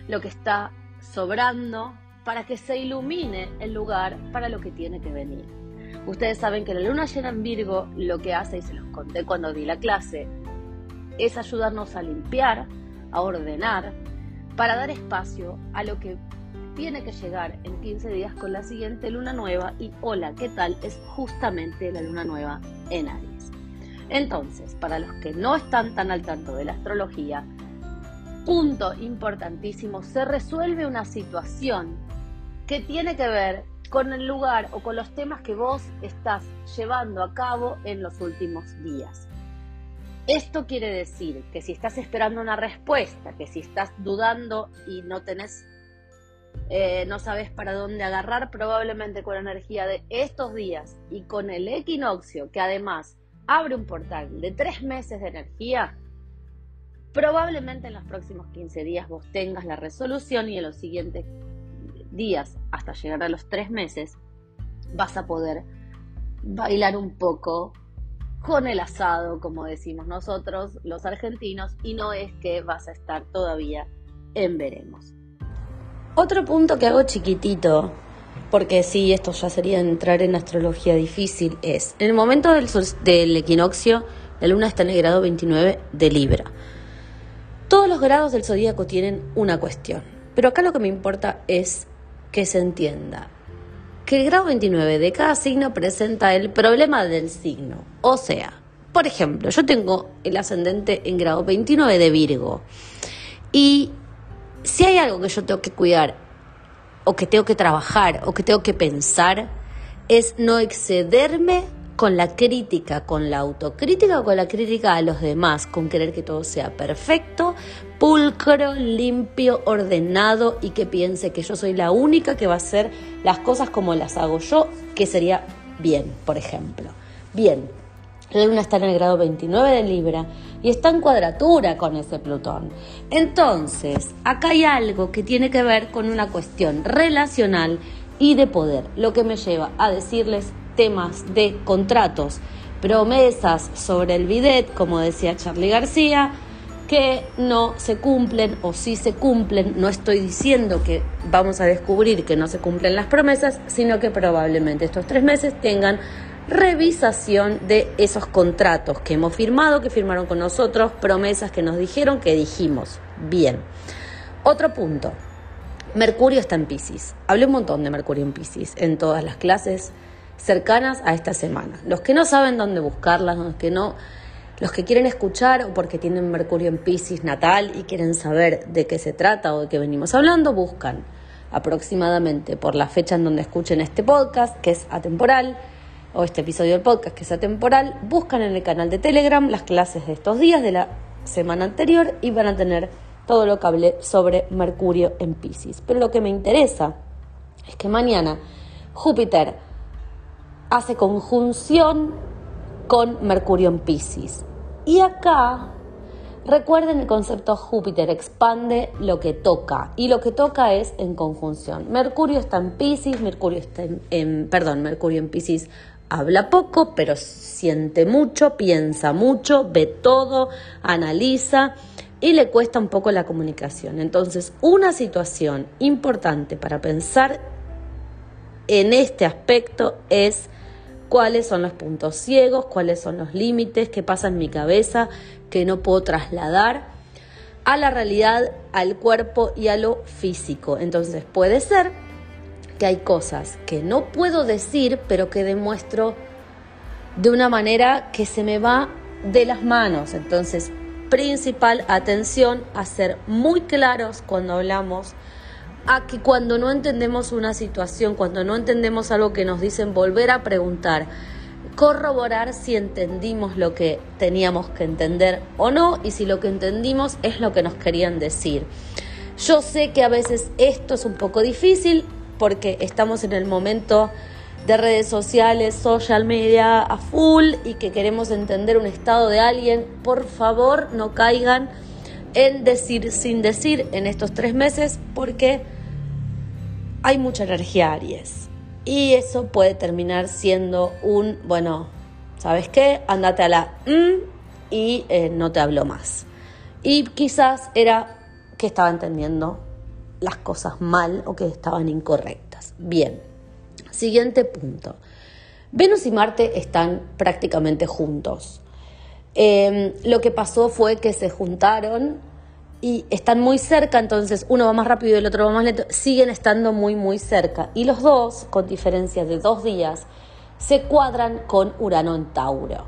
lo que está sobrando para que se ilumine el lugar para lo que tiene que venir. Ustedes saben que la luna llena en Virgo lo que hace, y se los conté cuando di la clase, es ayudarnos a limpiar, a ordenar, para dar espacio a lo que tiene que llegar en 15 días con la siguiente luna nueva y hola, ¿qué tal? Es justamente la luna nueva en Aries. Entonces, para los que no están tan al tanto de la astrología, punto importantísimo, se resuelve una situación que tiene que ver con el lugar o con los temas que vos estás llevando a cabo en los últimos días. Esto quiere decir que si estás esperando una respuesta, que si estás dudando y no tenés, eh, no sabes para dónde agarrar, probablemente con la energía de estos días y con el equinoccio, que además abre un portal de tres meses de energía, probablemente en los próximos 15 días vos tengas la resolución y en los siguientes días hasta llegar a los tres meses vas a poder bailar un poco con el asado, como decimos nosotros, los argentinos, y no es que vas a estar todavía en veremos. Otro punto que hago chiquitito, porque sí, esto ya sería entrar en astrología difícil, es, en el momento del, del equinoccio, la luna está en el grado 29 de Libra. Todos los grados del zodíaco tienen una cuestión, pero acá lo que me importa es que se entienda que el grado 29 de cada signo presenta el problema del signo. O sea, por ejemplo, yo tengo el ascendente en grado 29 de Virgo. Y si hay algo que yo tengo que cuidar, o que tengo que trabajar, o que tengo que pensar, es no excederme con la crítica, con la autocrítica o con la crítica a los demás, con querer que todo sea perfecto, pulcro, limpio, ordenado y que piense que yo soy la única que va a hacer las cosas como las hago yo, que sería bien, por ejemplo. Bien, la luna está en el grado 29 de Libra y está en cuadratura con ese Plutón. Entonces, acá hay algo que tiene que ver con una cuestión relacional y de poder, lo que me lleva a decirles temas de contratos, promesas sobre el bidet, como decía Charlie García, que no se cumplen o sí se cumplen. No estoy diciendo que vamos a descubrir que no se cumplen las promesas, sino que probablemente estos tres meses tengan revisación de esos contratos que hemos firmado, que firmaron con nosotros, promesas que nos dijeron, que dijimos. Bien. Otro punto. Mercurio está en Pisces. Hablé un montón de Mercurio en Pisces en todas las clases cercanas a esta semana. Los que no saben dónde buscarlas, los que no, los que quieren escuchar o porque tienen Mercurio en Pisces natal y quieren saber de qué se trata o de qué venimos hablando, buscan aproximadamente por la fecha en donde escuchen este podcast, que es atemporal, o este episodio del podcast, que es atemporal, buscan en el canal de Telegram las clases de estos días de la semana anterior y van a tener todo lo que hablé sobre Mercurio en Pisces. Pero lo que me interesa es que mañana Júpiter hace conjunción con Mercurio en Pisces. Y acá, recuerden el concepto Júpiter, expande lo que toca. Y lo que toca es en conjunción. Mercurio está en Pisces, Mercurio está en, perdón, Mercurio en Pisces habla poco, pero siente mucho, piensa mucho, ve todo, analiza y le cuesta un poco la comunicación. Entonces, una situación importante para pensar en este aspecto es cuáles son los puntos ciegos, cuáles son los límites, qué pasa en mi cabeza que no puedo trasladar a la realidad, al cuerpo y a lo físico. Entonces puede ser que hay cosas que no puedo decir, pero que demuestro de una manera que se me va de las manos. Entonces, principal atención a ser muy claros cuando hablamos a que cuando no entendemos una situación, cuando no entendemos algo que nos dicen, volver a preguntar, corroborar si entendimos lo que teníamos que entender o no y si lo que entendimos es lo que nos querían decir. Yo sé que a veces esto es un poco difícil porque estamos en el momento de redes sociales, social media a full y que queremos entender un estado de alguien. Por favor, no caigan en decir sin decir en estos tres meses porque hay mucha energía Aries. Y eso puede terminar siendo un, bueno, ¿sabes qué? Andate a la mm, y eh, no te hablo más. Y quizás era que estaba entendiendo las cosas mal o que estaban incorrectas. Bien, siguiente punto. Venus y Marte están prácticamente juntos. Em, lo que pasó fue que se juntaron y están muy cerca, entonces uno va más rápido y el otro va más lento, siguen estando muy, muy cerca. Y los dos, con diferencia de dos días, se cuadran con Urano en Tauro.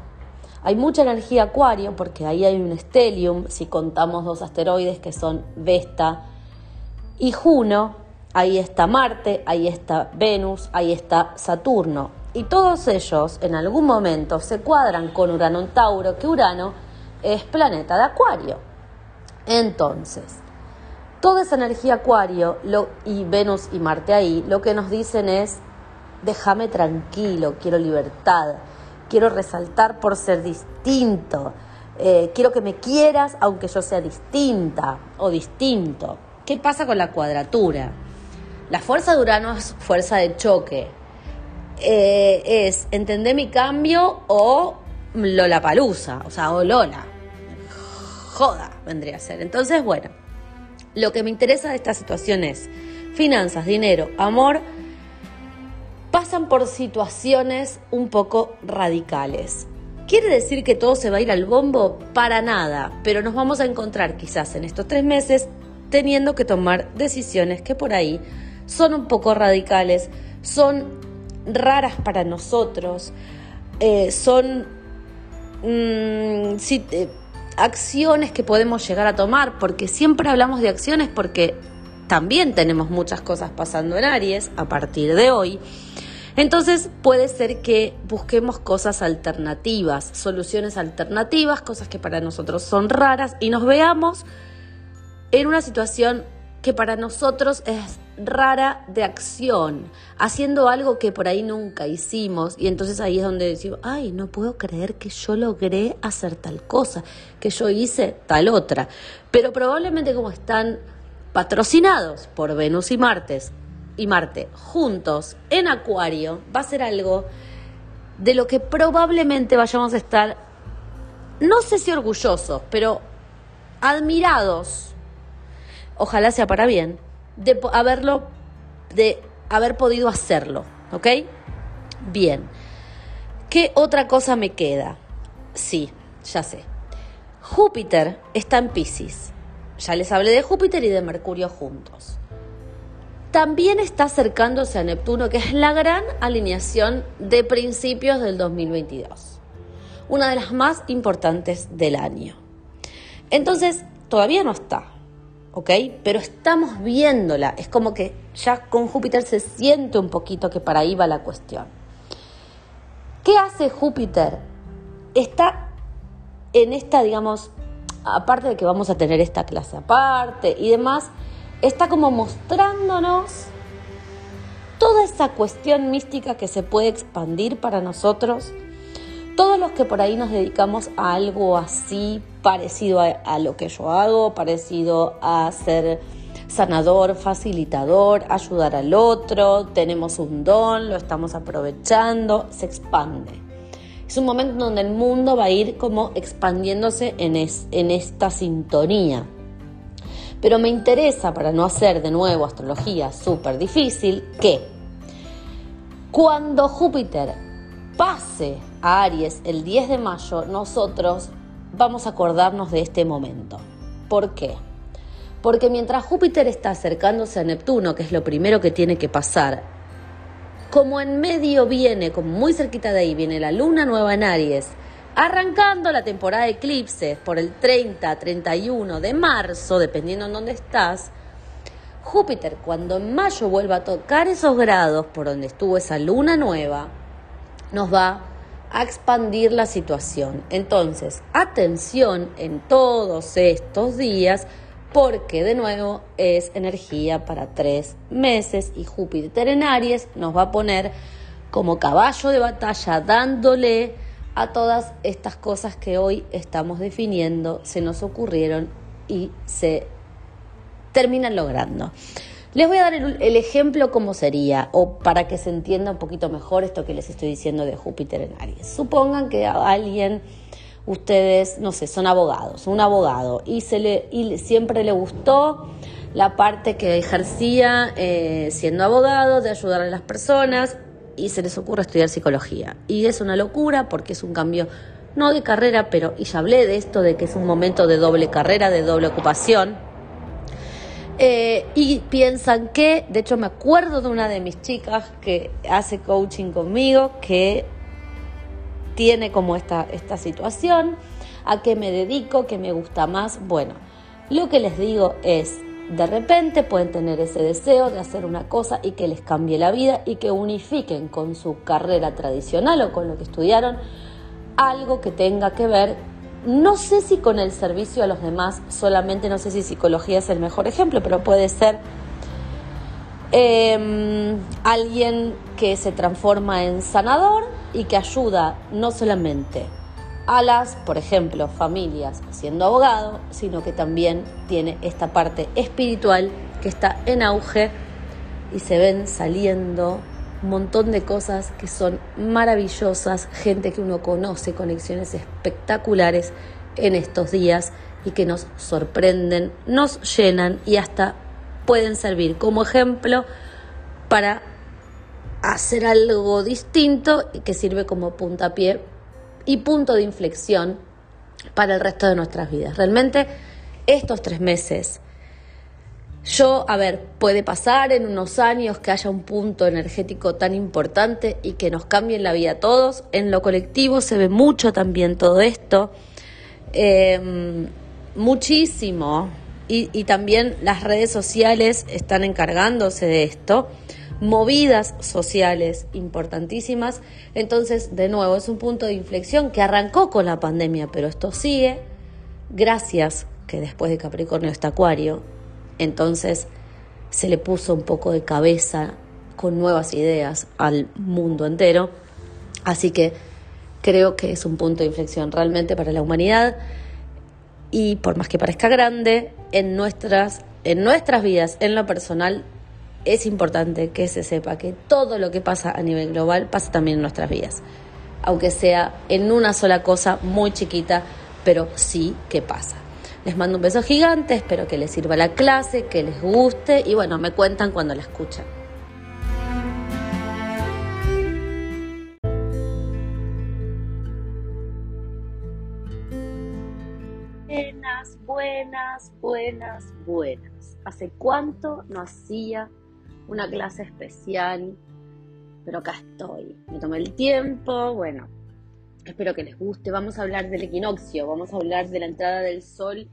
Hay mucha energía acuario porque ahí hay un stellium, si contamos dos asteroides que son Vesta y Juno, ahí está Marte, ahí está Venus, ahí está Saturno. Y todos ellos en algún momento se cuadran con Urano en Tauro, que Urano es planeta de Acuario. Entonces, toda esa energía Acuario y Venus y Marte ahí, lo que nos dicen es, déjame tranquilo, quiero libertad, quiero resaltar por ser distinto, eh, quiero que me quieras aunque yo sea distinta o distinto. ¿Qué pasa con la cuadratura? La fuerza de Urano es fuerza de choque. Eh, es entender mi cambio o Lola Palusa, o sea, o Lola. Joda vendría a ser. Entonces, bueno, lo que me interesa de esta situación es finanzas, dinero, amor, pasan por situaciones un poco radicales. ¿Quiere decir que todo se va a ir al bombo? Para nada, pero nos vamos a encontrar quizás en estos tres meses teniendo que tomar decisiones que por ahí son un poco radicales, son raras para nosotros, eh, son mm, eh, acciones que podemos llegar a tomar, porque siempre hablamos de acciones porque también tenemos muchas cosas pasando en Aries a partir de hoy. Entonces puede ser que busquemos cosas alternativas, soluciones alternativas, cosas que para nosotros son raras y nos veamos en una situación que para nosotros es rara de acción, haciendo algo que por ahí nunca hicimos y entonces ahí es donde decimos, ay, no puedo creer que yo logré hacer tal cosa, que yo hice tal otra. Pero probablemente como están patrocinados por Venus y Martes, y Marte juntos en Acuario va a ser algo de lo que probablemente vayamos a estar, no sé si orgullosos, pero admirados, ojalá sea para bien, de haberlo, de haber podido hacerlo, ¿ok? Bien. ¿Qué otra cosa me queda? Sí, ya sé. Júpiter está en Pisces. Ya les hablé de Júpiter y de Mercurio juntos también está acercándose a Neptuno, que es la gran alineación de principios del 2022, una de las más importantes del año. Entonces, todavía no está, ¿ok? Pero estamos viéndola, es como que ya con Júpiter se siente un poquito que para ahí va la cuestión. ¿Qué hace Júpiter? Está en esta, digamos, aparte de que vamos a tener esta clase aparte y demás, está como mostrándonos toda esa cuestión mística que se puede expandir para nosotros. Todos los que por ahí nos dedicamos a algo así, parecido a, lo que yo hago, parecido a ser sanador, facilitador, ayudar al otro, tenemos un don, lo estamos aprovechando, se expande. Es un momento donde el mundo va a ir como expandiéndose en, en esta sintonía. Pero me interesa, para no hacer de nuevo astrología súper difícil, que cuando Júpiter pase a Aries el 10 de mayo, nosotros vamos a acordarnos de este momento. ¿Por qué? Porque mientras Júpiter está acercándose a Neptuno, que es lo primero que tiene que pasar, como en medio viene, como muy cerquita de ahí, viene la luna nueva en Aries, Arrancando la temporada de eclipses por el 30, 31 de marzo, dependiendo en dónde estás, Júpiter cuando en mayo vuelva a tocar esos grados por donde estuvo esa luna nueva, nos va a expandir la situación. Entonces, atención en todos estos días porque de nuevo es energía para tres meses y Júpiter en Aries nos va a poner como caballo de batalla dándole a todas estas cosas que hoy estamos definiendo, se nos ocurrieron y se terminan logrando. Les voy a dar el, ejemplo como sería, o para que se entienda un poquito mejor esto que les estoy diciendo de Júpiter en Aries. Supongan que alguien, ustedes, no sé, son abogados, un abogado, y, se le, y siempre le gustó la parte que ejercía eh, siendo abogado, de ayudar a las personas, y se les ocurre estudiar psicología. Y es una locura porque es un cambio, no de carrera, pero, y ya hablé de esto, de que es un momento de doble carrera, de doble ocupación. Eh, y piensan que, de hecho me acuerdo de una de mis chicas que hace coaching conmigo, que tiene como esta, esta situación, a qué me dedico, qué me gusta más. Bueno, lo que les digo es, de repente pueden tener ese deseo de hacer una cosa y que les cambie la vida y que unifiquen con su carrera tradicional o con lo que estudiaron algo que tenga que ver, no sé si con el servicio a los demás, solamente no sé si psicología es el mejor ejemplo, pero puede ser em, alguien que se transforma en sanador y que ayuda no solamente a las, por ejemplo, familias siendo abogado, sino que también tiene esta parte espiritual que está en auge y se ven saliendo montón de cosas que son maravillosas, gente que uno conoce, conexiones espectaculares en estos días y que nos sorprenden, nos llenan y hasta pueden servir como ejemplo para hacer algo distinto y que sirve como puntapié y punto de inflexión para el resto de nuestras vidas. Realmente estos tres meses, yo, a ver, puede pasar en unos años que haya un punto energético tan importante y que nos cambie la vida a todos. En lo colectivo se ve mucho también todo esto, em, muchísimo. Y, y también las redes sociales están encargándose de esto movidas sociales importantísimas. Entonces, de nuevo, es un punto de inflexión que arrancó con la pandemia, pero esto sigue gracias que después de Capricornio está Acuario, entonces se le puso un poco de cabeza con nuevas ideas al mundo entero. Así que creo que es un punto de inflexión realmente para la humanidad y por más que parezca grande, en nuestras, en nuestras vidas, en lo personal, es importante que se sepa que todo lo que pasa a nivel global pasa también en nuestras vidas, aunque sea en una sola cosa muy chiquita, pero sí que pasa. Les mando un beso gigante, espero que les sirva la clase, que les guste y bueno, me cuentan cuando la escuchan. Buenas, buenas, buenas, buenas. ¿Hace cuánto no hacía una clase especial, pero acá estoy. Me tomé el tiempo, bueno, espero que les guste. Vamos a hablar del equinoccio, vamos a hablar de la entrada del sol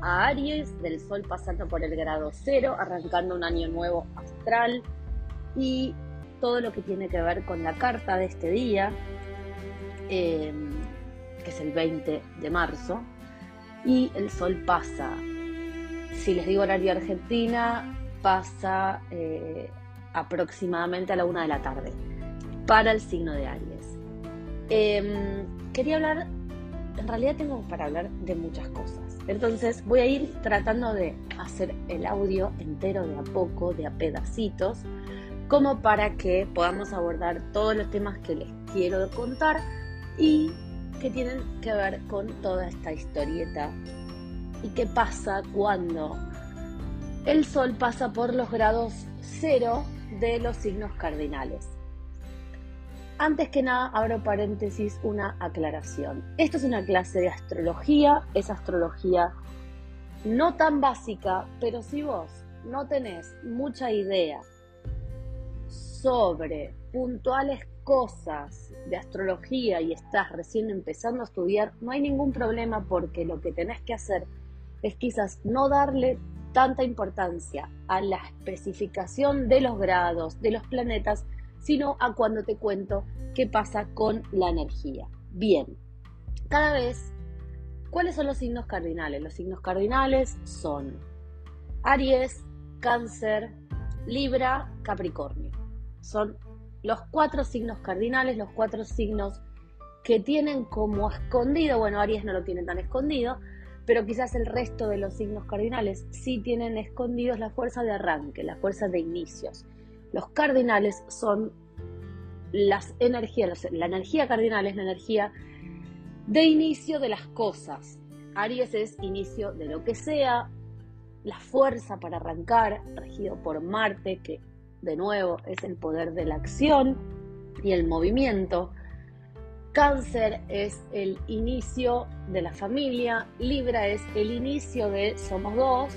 a Aries, del sol pasando por el grado cero, arrancando un año nuevo astral y todo lo que tiene que ver con la carta de este día, em, que es el 20 de marzo, y el sol pasa. Si les digo horario Argentina, pasa eh, aproximadamente a la una de la tarde para el signo de Aries. Em, quería hablar, en realidad tengo para hablar de muchas cosas. Entonces voy a ir tratando de hacer el audio entero de a poco, de a pedacitos, como para que podamos abordar todos los temas que les quiero contar y que tienen que ver con toda esta historieta y qué pasa cuando el Sol pasa por los grados cero de los signos cardinales. Antes que nada, abro paréntesis, una aclaración. Esto es una clase de astrología, es astrología no tan básica, pero si vos no tenés mucha idea sobre puntuales cosas de astrología y estás recién empezando a estudiar, no hay ningún problema porque lo que tenés que hacer es quizás no darle tanta importancia a la especificación de los grados, de los planetas, sino a cuando te cuento qué pasa con la energía. Bien, cada vez, ¿cuáles son los signos cardinales? Los signos cardinales son Aries, Cáncer, Libra, Capricornio. Son los cuatro signos cardinales, los cuatro signos que tienen como escondido, bueno, Aries no lo tiene tan escondido, pero quizás el resto de los signos cardinales sí tienen escondidos la fuerza de arranque, la fuerza de inicios. Los cardinales son las energías, la energía cardinal es la energía de inicio de las cosas. Aries es inicio de lo que sea, la fuerza para arrancar, regido por Marte, que de nuevo es el poder de la acción y el movimiento. Cáncer es el inicio de la familia, Libra es el inicio de somos dos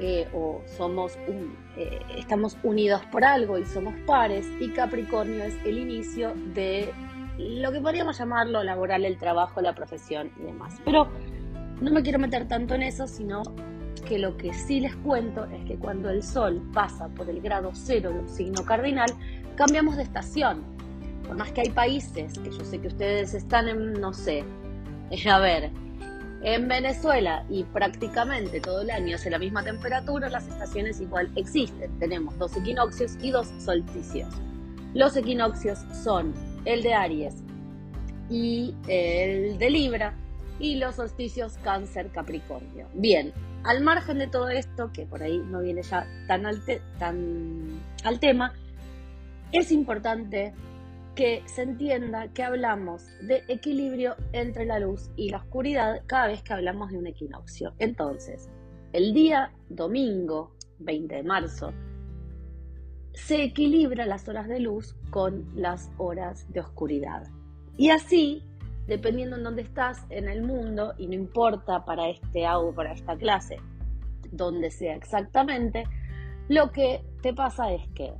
eh, o somos un, eh, estamos unidos por algo y somos pares y Capricornio es el inicio de lo que podríamos llamarlo laboral, el trabajo, la profesión y demás. Pero no me quiero meter tanto en eso, sino que lo que sí les cuento es que cuando el Sol pasa por el grado cero de un signo cardinal, cambiamos de estación. Por más que hay países, que yo sé que ustedes están en, no sé, a ver, en Venezuela y prácticamente todo el año hace la misma temperatura, las estaciones igual existen. Tenemos dos equinoccios y dos solsticios. Los equinoccios son el de Aries y el de Libra y los solsticios Cáncer Capricornio. Bien, al margen de todo esto, que por ahí no viene ya tan al, tema, es importante que se entienda que hablamos de equilibrio entre la luz y la oscuridad cada vez que hablamos de un equinoccio. Entonces, el día domingo 20 de marzo se equilibra las horas de luz con las horas de oscuridad. Y así, dependiendo en dónde estás en el mundo, y no importa para este audio, para esta clase, donde sea exactamente, lo que te pasa es que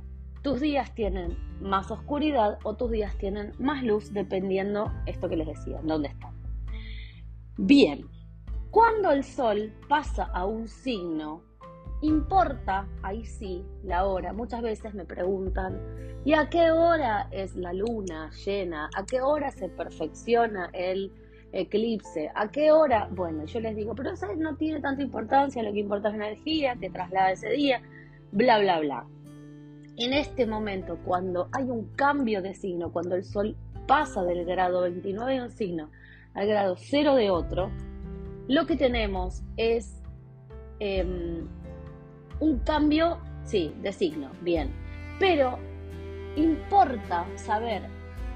tus días tienen más oscuridad o tus días tienen más luz dependiendo esto que les decía, dónde están. Bien, cuando el sol pasa a un signo, importa, ahí sí, la hora. Muchas veces me preguntan, ¿y a qué hora es la luna llena? ¿A qué hora se perfecciona el eclipse? ¿A qué hora? Bueno, yo les digo, pero eso no tiene tanta importancia, lo que importa es la energía que traslada ese día, bla, bla, bla en este momento, cuando hay un cambio de signo, cuando el Sol pasa del grado 29 de un signo al grado 0 de otro, lo que tenemos es em, un cambio, sí, de signo, bien, pero importa saber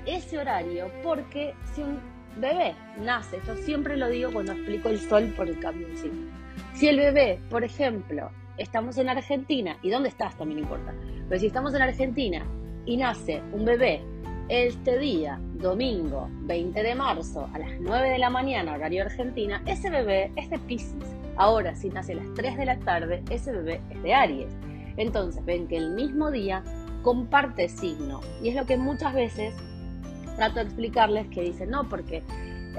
ese horario porque si un bebé nace, yo siempre lo digo cuando explico el sol por el cambio de signo, si el bebé, por ejemplo, estamos en Argentina, y dónde estás también importa, pero si estamos en Argentina y nace un bebé este día, domingo 20 de marzo, a las 9 de la mañana, horario Argentina, ese bebé es de Pisces. Ahora, si nace a las 3 de la tarde, ese bebé es de Aries. Entonces, ven que el mismo día comparte signo. Y es lo que muchas veces trato de explicarles que dicen, no, porque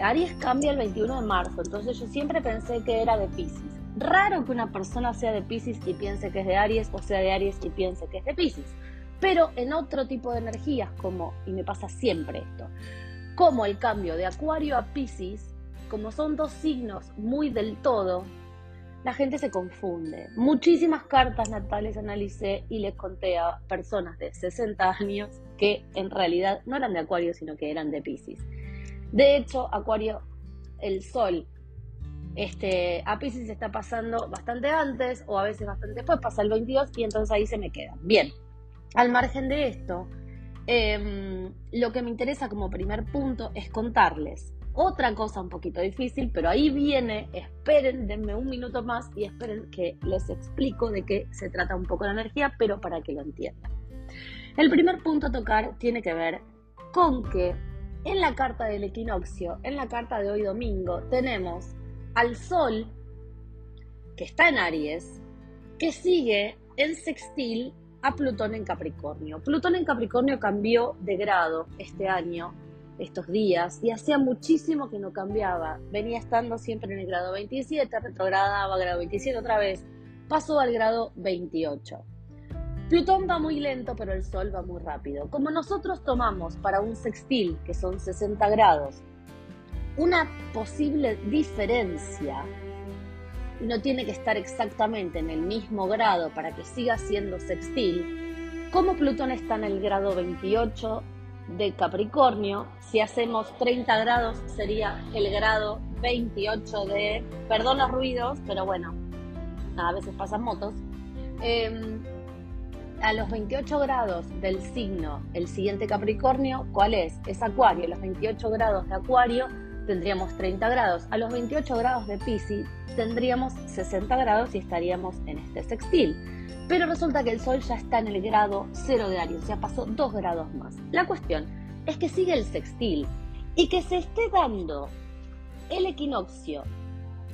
Aries cambia el 21 de marzo, entonces yo siempre pensé que era de Pisces raro que una persona sea de Pisces y piense que es de Aries o sea de Aries y piense que es de Pisces. Pero en otro tipo de energías, como, y me pasa siempre esto, como el cambio de Acuario a Pisces, como son dos signos muy del todo, la gente se confunde. Muchísimas cartas natales analicé y les conté a personas de 60 años que en realidad no eran de Acuario, sino que eran de Pisces. De hecho, Acuario, el Sol este, a Pisces está pasando bastante antes o a veces bastante después, pasa el 22 y entonces ahí se me queda. Bien, al margen de esto, em, lo que me interesa como primer punto es contarles otra cosa un poquito difícil, pero ahí viene, esperen, denme un minuto más y esperen que les explico de qué se trata un poco la energía, pero para que lo entiendan. El primer punto a tocar tiene que ver con que en la carta del equinoccio, en la carta de hoy domingo, tenemos al Sol, que está en Aries, que sigue en sextil a Plutón en Capricornio. Plutón en Capricornio cambió de grado este año, estos días, y hacía muchísimo que no cambiaba. Venía estando siempre en el grado 27, retrogradaba grado 27 otra vez, pasó al grado 28. Plutón va muy lento, pero el Sol va muy rápido. Como nosotros tomamos para un sextil, que son 60 grados, una posible diferencia no tiene que estar exactamente en el mismo grado para que siga siendo sextil, como Plutón está en el grado 28 de Capricornio, si hacemos 30 grados sería el grado 28 de, perdón los ruidos, pero bueno, a veces pasan motos, em, a los 28 grados del signo, el siguiente Capricornio, ¿cuál es? Es Acuario, los 28 grados de Acuario tendríamos 30 grados. A los 28 grados de Pisces tendríamos 60 grados y estaríamos en este sextil. Pero resulta que el Sol ya está en el grado 0 de Aries, ya pasó 2 grados más. La cuestión es que sigue el sextil y que se esté dando el equinoccio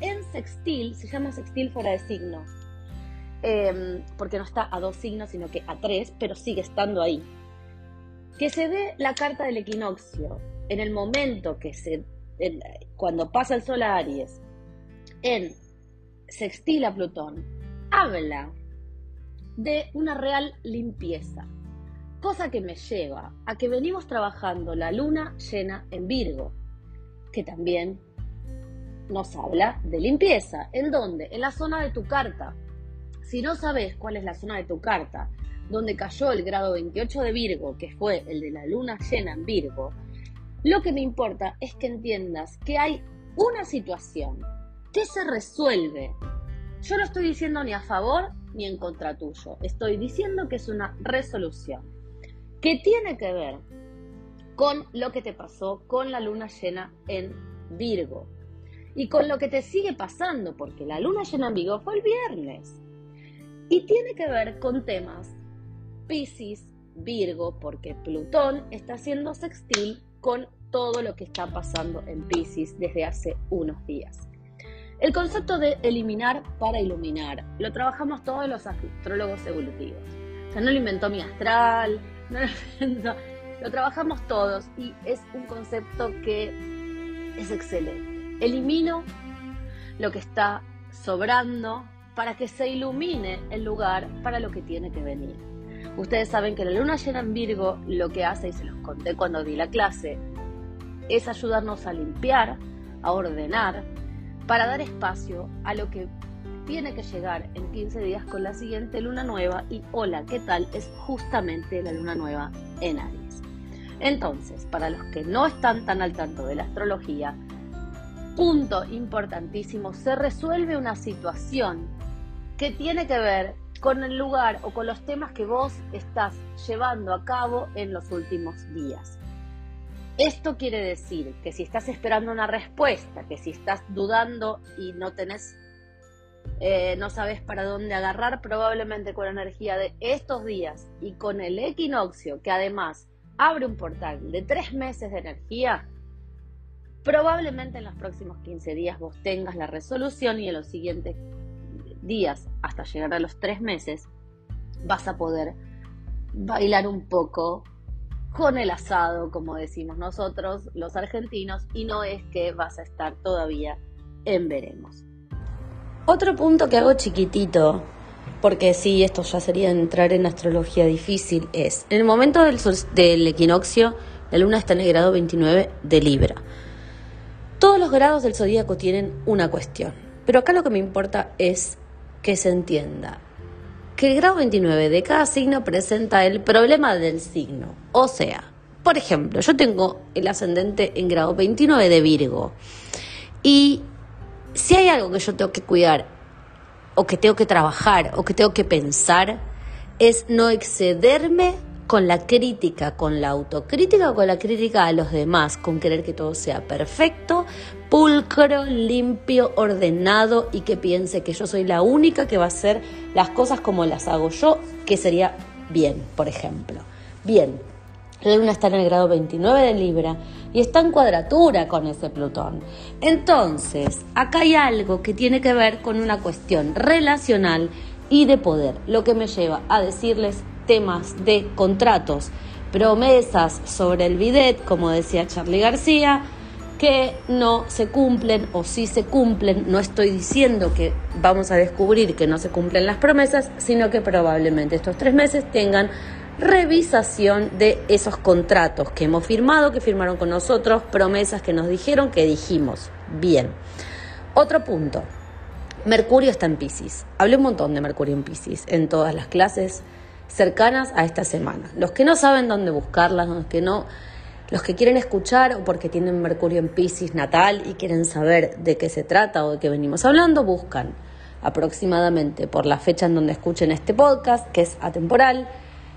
en sextil, se llama sextil fuera de signo, em, porque no está a dos signos, sino que a tres, pero sigue estando ahí. Que se dé la carta del equinoccio en el momento que se cuando pasa el sol a Aries en sextil Plutón habla de una real limpieza, cosa que me lleva a que venimos trabajando la luna llena en Virgo, que también nos habla de limpieza. ¿En dónde? En la zona de tu carta. Si no sabes cuál es la zona de tu carta, donde cayó el grado 28 de Virgo, que fue el de la luna llena en Virgo, lo que me importa es que entiendas que hay una situación que se resuelve. Yo no estoy diciendo ni a favor ni en contra tuyo, estoy diciendo que es una resolución que tiene que ver con lo que te pasó con la luna llena en Virgo y con lo que te sigue pasando, porque la luna llena en Virgo fue el viernes. Y tiene que ver con temas Pisces, Virgo, porque Plutón está haciendo sextil con todo lo que está pasando en Pisces desde hace unos días. El concepto de eliminar para iluminar lo trabajamos todos los astrólogos evolutivos. O sea, no lo inventó mi astral, no lo, inventó, lo trabajamos todos y es un concepto que es excelente. Elimino lo que está sobrando para que se ilumine el lugar para lo que tiene que venir. Ustedes saben que la luna llena en Virgo lo que hace, y se los conté cuando di la clase, es ayudarnos a limpiar, a ordenar, para dar espacio a lo que tiene que llegar en 15 días con la siguiente luna nueva y hola, ¿qué tal? Es justamente la luna nueva en Aries. Entonces, para los que no están tan al tanto de la astrología, punto importantísimo, se resuelve una situación que tiene que ver con el lugar o con los temas que vos estás llevando a cabo en los últimos días. Esto quiere decir que si estás esperando una respuesta, que si estás dudando y no tenés, eh, no sabes para dónde agarrar, probablemente con la energía de estos días y con el equinoccio, que además abre un portal de tres meses de energía, probablemente en los próximos 15 días vos tengas la resolución y en los siguientes días hasta llegar a los tres meses vas a poder bailar un poco con el asado, como decimos nosotros, los argentinos, y no es que vas a estar todavía en veremos. Otro punto que hago chiquitito, porque sí, esto ya sería entrar en astrología difícil, es, en el momento del, del equinoccio, la luna está en el grado 29 de Libra. Todos los grados del zodíaco tienen una cuestión, pero acá lo que me importa es que se entienda que el grado 29 de cada signo presenta el problema del signo. O sea, por ejemplo, yo tengo el ascendente en grado 29 de Virgo. Y si hay algo que yo tengo que cuidar, o que tengo que trabajar, o que tengo que pensar, es no excederme con la crítica, con la autocrítica o con la crítica a los demás, con querer que todo sea perfecto, pulcro, limpio, ordenado y que piense que yo soy la única que va a hacer las cosas como las hago yo, que sería bien, por ejemplo. Bien, la luna está en el grado 29 de Libra y está en cuadratura con ese Plutón. Entonces, acá hay algo que tiene que ver con una cuestión relacional y de poder, lo que me lleva a decirles temas de contratos, promesas sobre el bidet, como decía Charlie García, que no se cumplen o si se cumplen. No estoy diciendo que vamos a descubrir que no se cumplen las promesas, sino que probablemente estos tres meses tengan revisación de esos contratos que hemos firmado, que firmaron con nosotros, promesas que nos dijeron, que dijimos. Bien. Otro punto. Mercurio está en Pisces. Hablé un montón de Mercurio en Pisces en todas las clases cercanas a esta semana. Los que no saben dónde buscarlas, los que no, los que quieren escuchar o porque tienen Mercurio en Pisces natal y quieren saber de qué se trata o de qué venimos hablando, buscan aproximadamente por la fecha en donde escuchen este podcast, que es atemporal,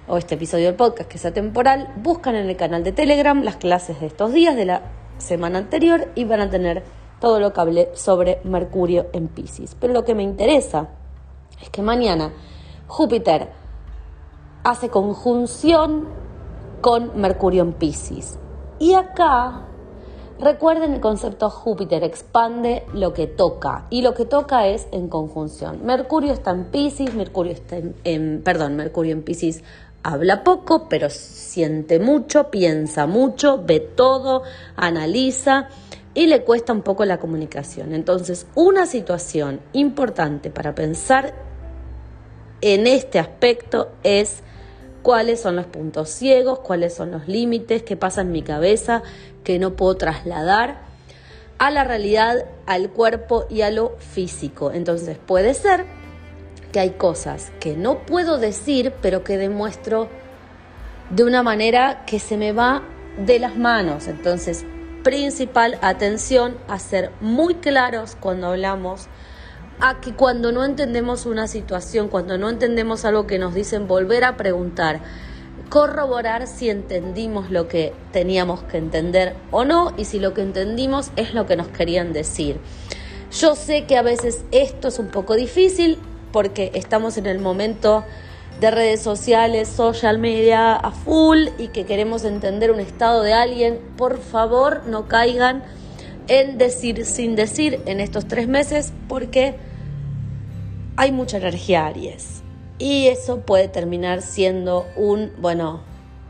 o este episodio del podcast, que es atemporal, buscan en el canal de Telegram las clases de estos días de la semana anterior y van a tener todo lo que hablé sobre Mercurio en Pisces. Pero lo que me interesa es que mañana Júpiter hace conjunción con Mercurio en Pisces. Y acá, recuerden el concepto Júpiter, expande lo que toca. Y lo que toca es en conjunción. Mercurio está en Pisces, Mercurio está en, perdón, Mercurio en Pisces habla poco, pero siente mucho, piensa mucho, ve todo, analiza, y le cuesta un poco la comunicación. Entonces, una situación importante para pensar en este aspecto es cuáles son los puntos ciegos, cuáles son los límites, qué pasa en mi cabeza que no puedo trasladar a la realidad, al cuerpo y a lo físico. Entonces puede ser que hay cosas que no puedo decir, pero que demuestro de una manera que se me va de las manos. Entonces, principal atención a ser muy claros cuando hablamos, a que cuando no entendemos una situación, cuando no entendemos algo que nos dicen, volver a preguntar corroborar si entendimos lo que teníamos que entender o no y si lo que entendimos es lo que nos querían decir. Yo sé que a veces esto es un poco difícil porque estamos en el momento de redes sociales, social media a full y que queremos entender un estado de alguien. Por favor, no caigan en decir sin decir en estos tres meses porque hay mucha energía Aries. Y eso puede terminar siendo un, bueno,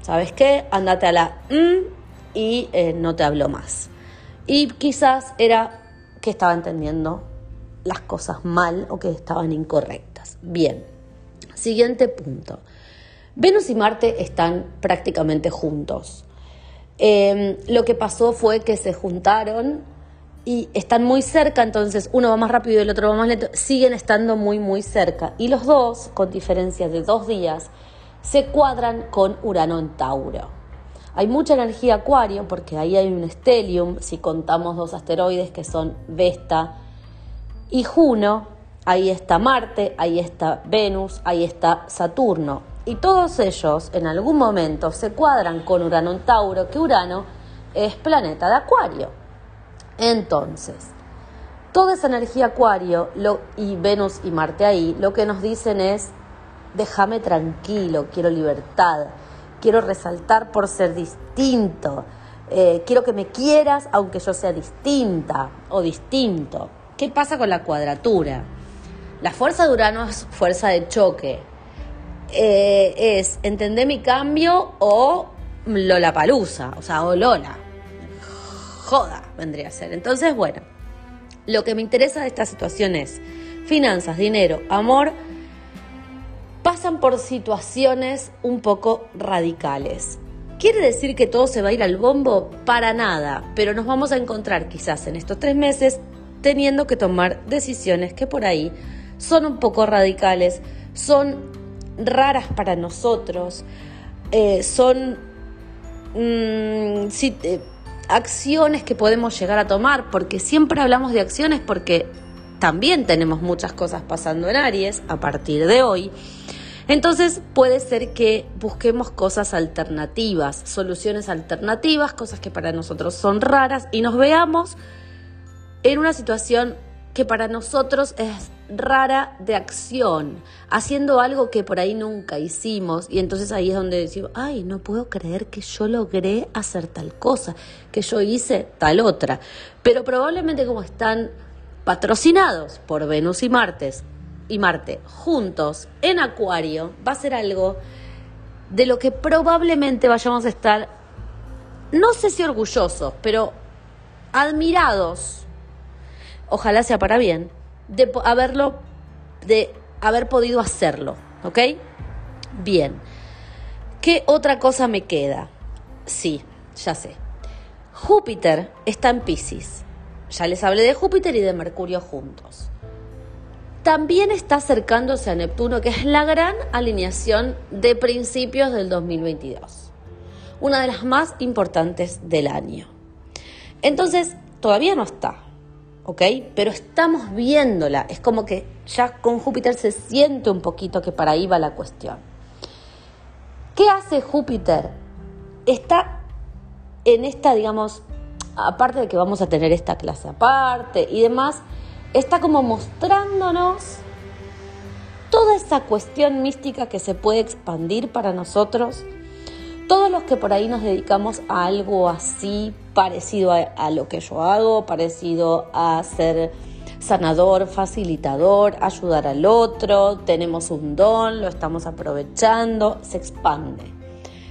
¿sabes qué? Andate a la mm y eh, no te hablo más. Y quizás era que estaba entendiendo las cosas mal o que estaban incorrectas. Bien, siguiente punto. Venus y Marte están prácticamente juntos. Em, lo que pasó fue que se juntaron y están muy cerca, entonces uno va más rápido y el otro va más lento, siguen estando muy, muy cerca. Y los dos, con diferencia de dos días, se cuadran con Urano en Tauro. Hay mucha energía acuario porque ahí hay un stellium, si contamos dos asteroides que son Vesta y Juno, ahí está Marte, ahí está Venus, ahí está Saturno. Y todos ellos en algún momento se cuadran con Urano en Tauro, que Urano es planeta de Acuario. Entonces, toda esa energía acuario y Venus y Marte ahí, lo que nos dicen es, déjame tranquilo, quiero libertad, quiero resaltar por ser distinto, eh, quiero que me quieras aunque yo sea distinta o distinto. ¿Qué pasa con la cuadratura? La fuerza de Urano es fuerza de choque. Eh, es entender mi cambio o Lola Palusa, o sea, o Lola joda, vendría a ser. Entonces, bueno, lo que me interesa de esta situación es finanzas, dinero, amor, pasan por situaciones un poco radicales. ¿Quiere decir que todo se va a ir al bombo? Para nada, pero nos vamos a encontrar quizás en estos tres meses teniendo que tomar decisiones que por ahí son un poco radicales, son raras para nosotros, eh, son... Mm, eh, acciones que podemos llegar a tomar, porque siempre hablamos de acciones porque también tenemos muchas cosas pasando en Aries a partir de hoy. Entonces puede ser que busquemos cosas alternativas, soluciones alternativas, cosas que para nosotros son raras y nos veamos en una situación que para nosotros es rara de acción, haciendo algo que por ahí nunca hicimos y entonces ahí es donde decimos, ay, no puedo creer que yo logré hacer tal cosa, que yo hice tal otra. Pero probablemente como están patrocinados por Venus y Marte y Marte juntos en Acuario, va a ser algo de lo que probablemente vayamos a estar, no sé si orgullosos, pero admirados ojalá sea para bien, de haberlo, de haber podido hacerlo, ¿ok? Bien. ¿Qué otra cosa me queda? Sí, ya sé. Júpiter está en Pisces. Ya les hablé de Júpiter y de Mercurio juntos. También está acercándose a Neptuno, que es la gran alineación de principios del 2022. Una de las más importantes del año. Entonces, todavía no está, ¿ok? Pero estamos viéndola, es como que ya con Júpiter se siente un poquito que para ahí va la cuestión. ¿Qué hace Júpiter? Está en esta, digamos, aparte de que vamos a tener esta clase aparte y demás, está como mostrándonos toda esa cuestión mística que se puede expandir para nosotros todos los que por ahí nos dedicamos a algo así parecido a, lo que yo hago, parecido a ser sanador, facilitador, ayudar al otro, tenemos un don, lo estamos aprovechando, se expande.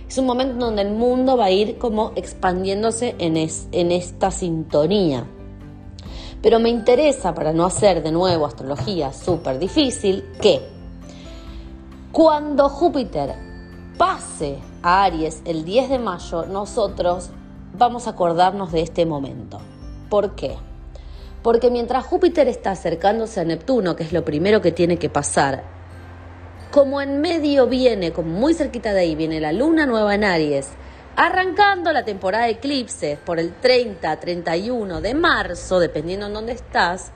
Es un momento donde el mundo va a ir como expandiéndose en, en esta sintonía. Pero me interesa, para no hacer de nuevo astrología súper difícil, que cuando Júpiter pase a Aries el 10 de mayo, nosotros vamos a acordarnos de este momento. ¿Por qué? Porque mientras Júpiter está acercándose a Neptuno, que es lo primero que tiene que pasar, como en medio viene, como muy cerquita de ahí, viene la luna nueva en Aries, arrancando la temporada de eclipses por el 30, 31 de marzo, dependiendo en dónde estás,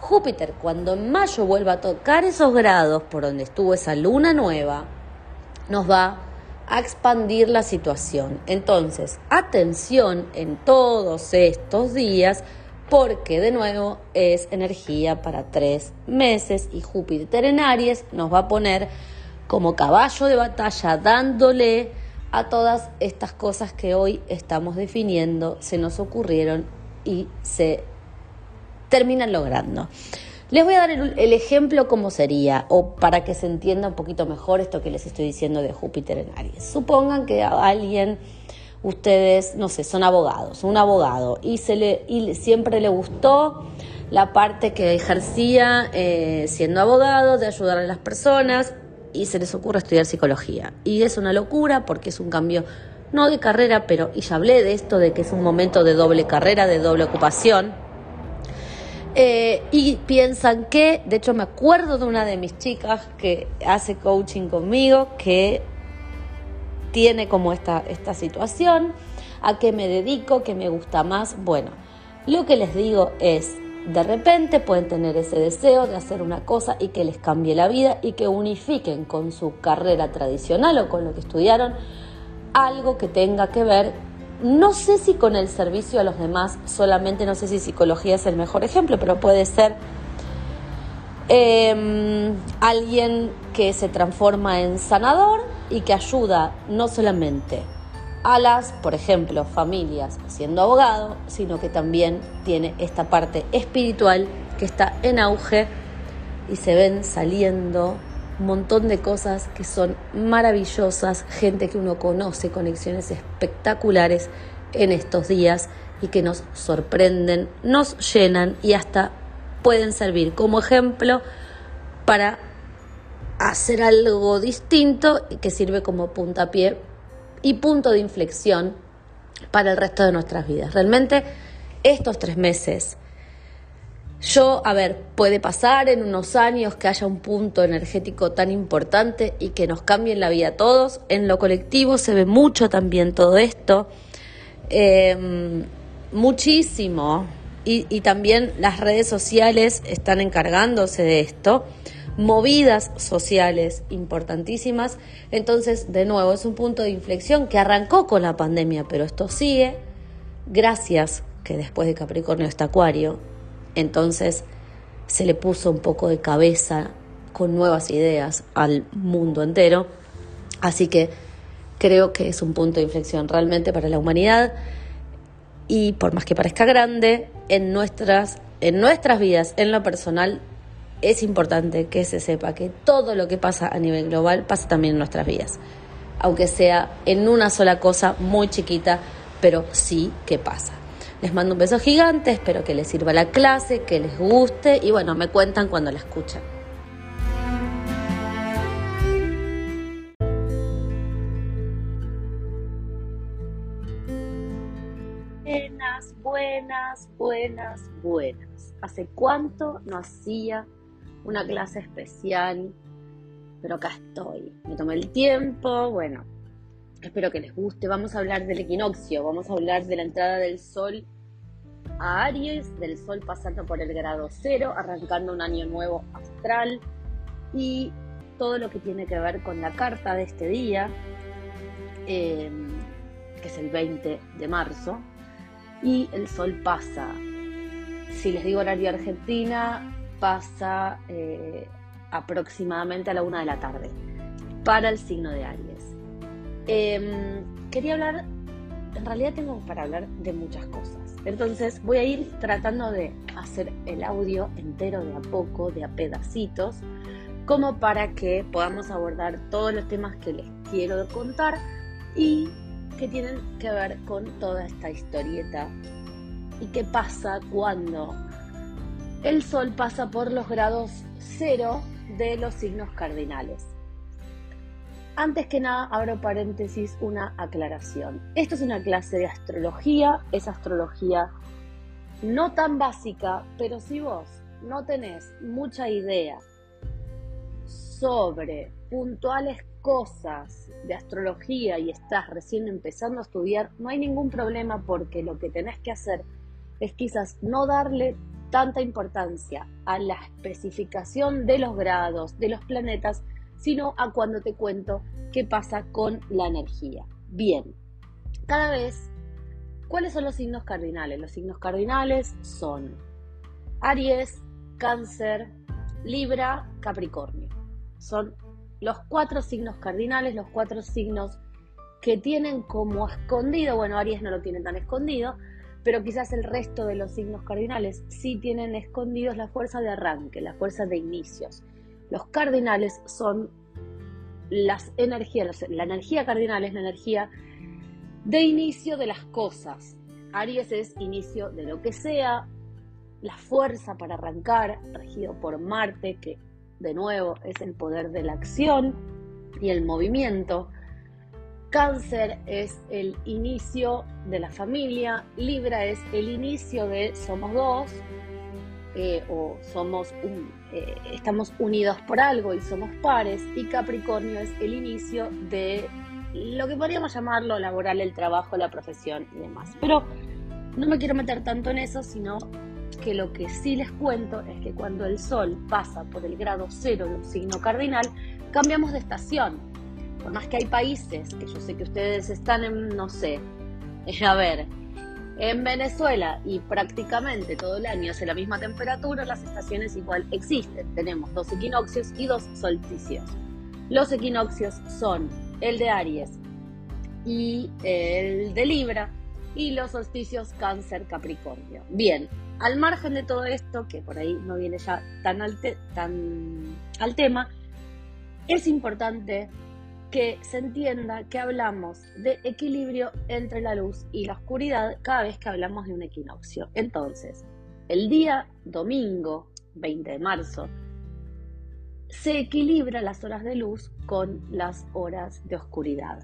Júpiter cuando en mayo vuelva a tocar esos grados por donde estuvo esa luna nueva, nos va a expandir la situación. Entonces, atención en todos estos días porque de nuevo es energía para tres meses y Júpiter en Aries nos va a poner como caballo de batalla dándole a todas estas cosas que hoy estamos definiendo, se nos ocurrieron y se terminan logrando. Les voy a dar el, ejemplo cómo sería, o para que se entienda un poquito mejor esto que les estoy diciendo de Júpiter en Aries. Supongan que alguien, ustedes, no sé, son abogados, un abogado, y, se le, y siempre le gustó la parte que ejercía eh, siendo abogado, de ayudar a las personas, y se les ocurre estudiar psicología. Y es una locura porque es un cambio, no de carrera, pero, y ya hablé de esto, de que es un momento de doble carrera, de doble ocupación eh, y piensan que, de hecho me acuerdo de una de mis chicas que hace coaching conmigo, que tiene como esta, esta situación, a qué me dedico, qué me gusta más. Bueno, lo que les digo es, de repente pueden tener ese deseo de hacer una cosa y que les cambie la vida y que unifiquen con su carrera tradicional o con lo que estudiaron algo que tenga que ver no sé si con el servicio a los demás, solamente no sé si psicología es el mejor ejemplo, pero puede ser em, alguien que se transforma en sanador y que ayuda no solamente a las, por ejemplo, familias siendo abogado, sino que también tiene esta parte espiritual que está en auge y se ven saliendo montón de cosas que son maravillosas, gente que uno conoce, conexiones espectaculares en estos días y que nos sorprenden, nos llenan y hasta pueden servir como ejemplo para hacer algo distinto y que sirve como puntapié y punto de inflexión para el resto de nuestras vidas. Realmente estos tres meses yo, a ver, puede pasar en unos años que haya un punto energético tan importante y que nos cambie la vida a todos. En lo colectivo se ve mucho también todo esto. Em, muchísimo. Y, y también las redes sociales están encargándose de esto. Movidas sociales importantísimas. Entonces, de nuevo, es un punto de inflexión que arrancó con la pandemia, pero esto sigue. Gracias que después de Capricornio está Acuario entonces se le puso un poco de cabeza con nuevas ideas al mundo entero. Así que creo que es un punto de inflexión realmente para la humanidad y por más que parezca grande, en nuestras, en nuestras vidas, en lo personal, es importante que se sepa que todo lo que pasa a nivel global pasa también en nuestras vidas, aunque sea en una sola cosa muy chiquita, pero sí que pasa. Les mando un beso gigante, espero que les sirva la clase, que les guste y bueno, me cuentan cuando la escuchan. Buenas, buenas, buenas, buenas. ¿Hace cuánto no hacía una clase especial? Pero acá estoy. Me tomé el tiempo, bueno, espero que les guste. Vamos a hablar del equinoccio, vamos a hablar de la entrada del sol a Aries, del Sol pasando por el grado cero, arrancando un año nuevo astral y todo lo que tiene que ver con la carta de este día, em, que es el 20 de marzo, y el Sol pasa, si les digo horario Argentina, pasa eh, aproximadamente a la una de la tarde para el signo de Aries. Em, quería hablar, en realidad tengo para hablar de muchas cosas. Entonces voy a ir tratando de hacer el audio entero de a poco, de a pedacitos, como para que podamos abordar todos los temas que les quiero contar y que tienen que ver con toda esta historieta y qué pasa cuando el Sol pasa por los grados cero de los signos cardinales. Antes que nada, abro paréntesis, una aclaración. Esto es una clase de astrología, es astrología no tan básica, pero si vos no tenés mucha idea sobre puntuales cosas de astrología y estás recién empezando a estudiar, no hay ningún problema porque lo que tenés que hacer es quizás no darle tanta importancia a la especificación de los grados, de los planetas, sino a cuando te cuento qué pasa con la energía. Bien, cada vez, ¿cuáles son los signos cardinales? Los signos cardinales son Aries, Cáncer, Libra, Capricornio. Son los cuatro signos cardinales, los cuatro signos que tienen como escondido, bueno, Aries no lo tiene tan escondido, pero quizás el resto de los signos cardinales sí tienen escondidos la fuerza de arranque, la fuerza de inicios. Los cardinales son las energías, la energía cardinal es la energía de inicio de las cosas. Aries es inicio de lo que sea, la fuerza para arrancar, regido por Marte, que de nuevo es el poder de la acción y el movimiento. Cáncer es el inicio de la familia, Libra es el inicio de somos dos eh, o somos eh, estamos unidos por algo y somos pares y Capricornio es el inicio de lo que podríamos llamarlo laboral, el trabajo, la profesión y demás. Pero no me quiero meter tanto en eso, sino que lo que sí les cuento es que cuando el Sol pasa por el grado cero de un signo cardinal, cambiamos de estación por más que hay países, que yo sé que ustedes están en, no sé, a ver, en Venezuela y prácticamente todo el año hace la misma temperatura, las estaciones igual existen. Tenemos dos equinoccios y dos solsticios. Los equinoccios son el de Aries y el de Libra y los solsticios Cáncer Capricornio. Bien, al margen de todo esto, que por ahí no viene ya tan al, tan al tema, es importante que se entienda que hablamos de equilibrio entre la luz y la oscuridad cada vez que hablamos de un equinoccio. Entonces, el día domingo 20 de marzo se equilibra las horas de luz con las horas de oscuridad.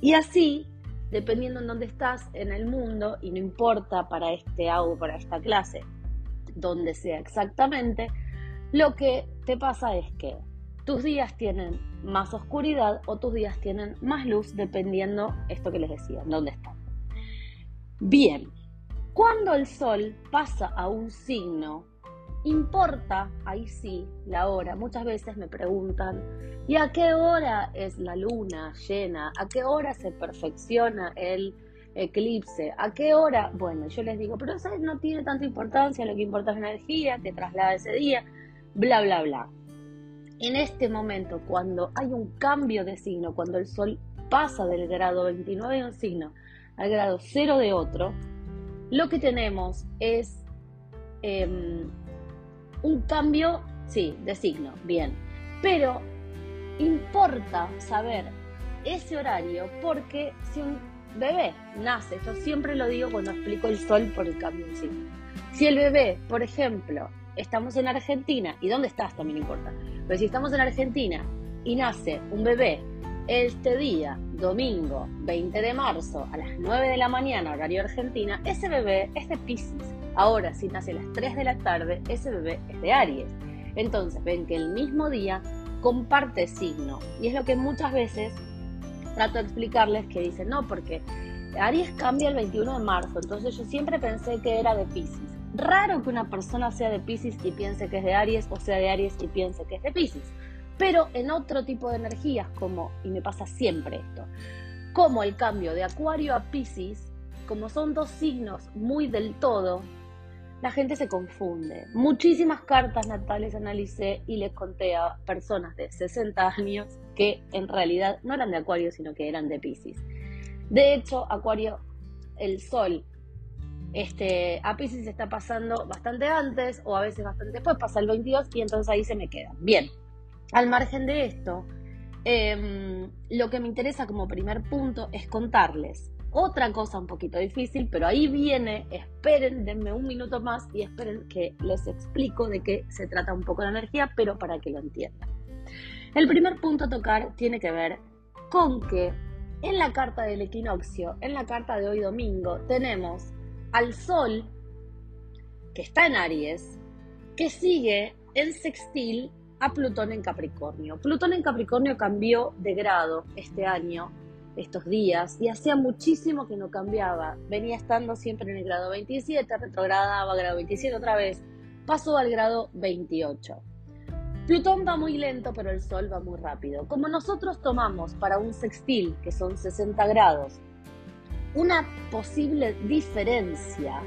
Y así, dependiendo en dónde estás en el mundo, y no importa para este audio, para esta clase, donde sea exactamente, lo que te pasa es que tus días tienen más oscuridad o tus días tienen más luz dependiendo esto que les decía, dónde están. Bien, cuando el sol pasa a un signo, importa, ahí sí, la hora. Muchas veces me preguntan, ¿y a qué hora es la luna llena? ¿A qué hora se perfecciona el eclipse? ¿A qué hora? Bueno, yo les digo, pero eso no tiene tanta importancia, lo que importa es la energía que traslada ese día, bla, bla, bla en este momento, cuando hay un cambio de signo, cuando el Sol pasa del grado 29 de un signo al grado 0 de otro, lo que tenemos es em, un cambio, sí, de signo, bien, pero importa saber ese horario porque si un bebé nace, yo siempre lo digo cuando explico el sol por el cambio de signo, si el bebé, por ejemplo, estamos en Argentina, y dónde estás también importa, pero si estamos en Argentina y nace un bebé este día, domingo 20 de marzo, a las 9 de la mañana, horario Argentina, ese bebé es de Pisces. Ahora, si nace a las 3 de la tarde, ese bebé es de Aries. Entonces, ven que el mismo día comparte signo. Y es lo que muchas veces trato de explicarles que dicen, no, porque Aries cambia el 21 de marzo, entonces yo siempre pensé que era de Pisces raro que una persona sea de Pisces y piense que es de Aries o sea de Aries y piense que es de Pisces. Pero en otro tipo de energías, como, y me pasa siempre esto, como el cambio de Acuario a Pisces, como son dos signos muy del todo, la gente se confunde. Muchísimas cartas natales analicé y les conté a personas de 60 años que en realidad no eran de Acuario, sino que eran de Pisces. De hecho, Acuario, el Sol este, a Pisces está pasando bastante antes o a veces bastante después, pasa el 22 y entonces ahí se me queda. Bien, al margen de esto, Em, lo que me interesa como primer punto es contarles otra cosa un poquito difícil, pero ahí viene, esperen, denme un minuto más y esperen que les explico de qué se trata un poco la energía, pero para que lo entiendan. El primer punto a tocar tiene que ver con que en la carta del equinoccio, en la carta de hoy domingo, tenemos al Sol, que está en Aries, que sigue en sextil a Plutón en Capricornio. Plutón en Capricornio cambió de grado este año estos días y hacía muchísimo que no cambiaba. Venía estando siempre en el grado 27, retrogradaba grado 27 otra vez, pasó al grado 28. Plutón va muy lento, pero el Sol va muy rápido. Como nosotros tomamos para un sextil, que son 60 grados, una posible diferencia,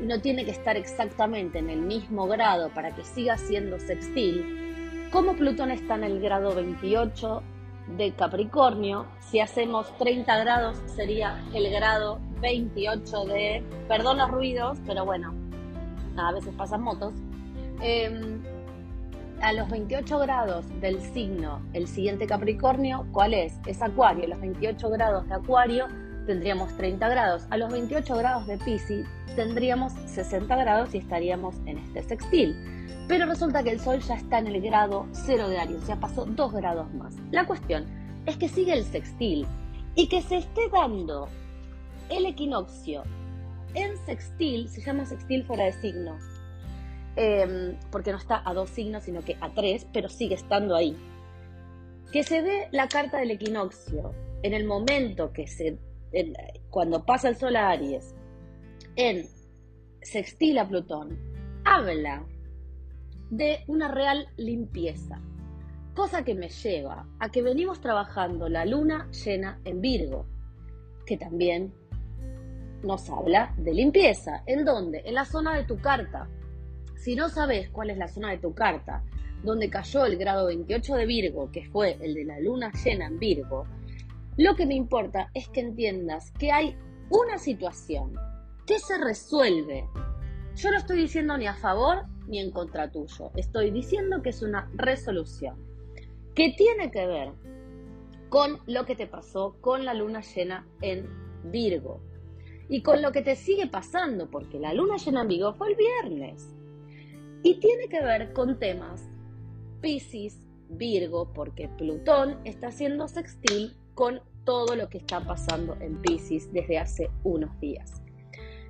y no tiene que estar exactamente en el mismo grado para que siga siendo sextil, como Plutón está en el grado 28 de Capricornio, si hacemos 30 grados sería el grado 28 de, perdón los ruidos, pero bueno, a veces pasan motos. Em, a los 28 grados del signo, el siguiente Capricornio, ¿cuál es? Es Acuario. Los 28 grados de Acuario tendríamos 30 grados. A los 28 grados de Pisces tendríamos 60 grados y estaríamos en este sextil. Pero resulta que el Sol ya está en el grado 0 de Aries, ya pasó 2 grados más. La cuestión es que sigue el sextil y que se esté dando el equinoccio en sextil, se llama sextil fuera de signo, em, porque no está a dos signos, sino que a tres, pero sigue estando ahí. Que se dé la carta del equinoccio en el momento que se, cuando pasa el Sol a Aries, en sextil a Plutón, habla de una real limpieza. Cosa que me lleva a que venimos trabajando la luna llena en Virgo, que también nos habla de limpieza. ¿En dónde? En la zona de tu carta. Si no sabes cuál es la zona de tu carta, donde cayó el grado 28 de Virgo, que fue el de la luna llena en Virgo, lo que me importa es que entiendas que hay una situación que se resuelve. Yo no estoy diciendo ni a favor ni en contra tuyo. Estoy diciendo que es una resolución que tiene que ver con lo que te pasó con la luna llena en Virgo y con lo que te sigue pasando, porque la luna llena en Virgo fue el viernes. Y tiene que ver con temas Pisces, Virgo, porque Plutón está haciendo sextil con todo lo que está pasando en Pisces desde hace unos días.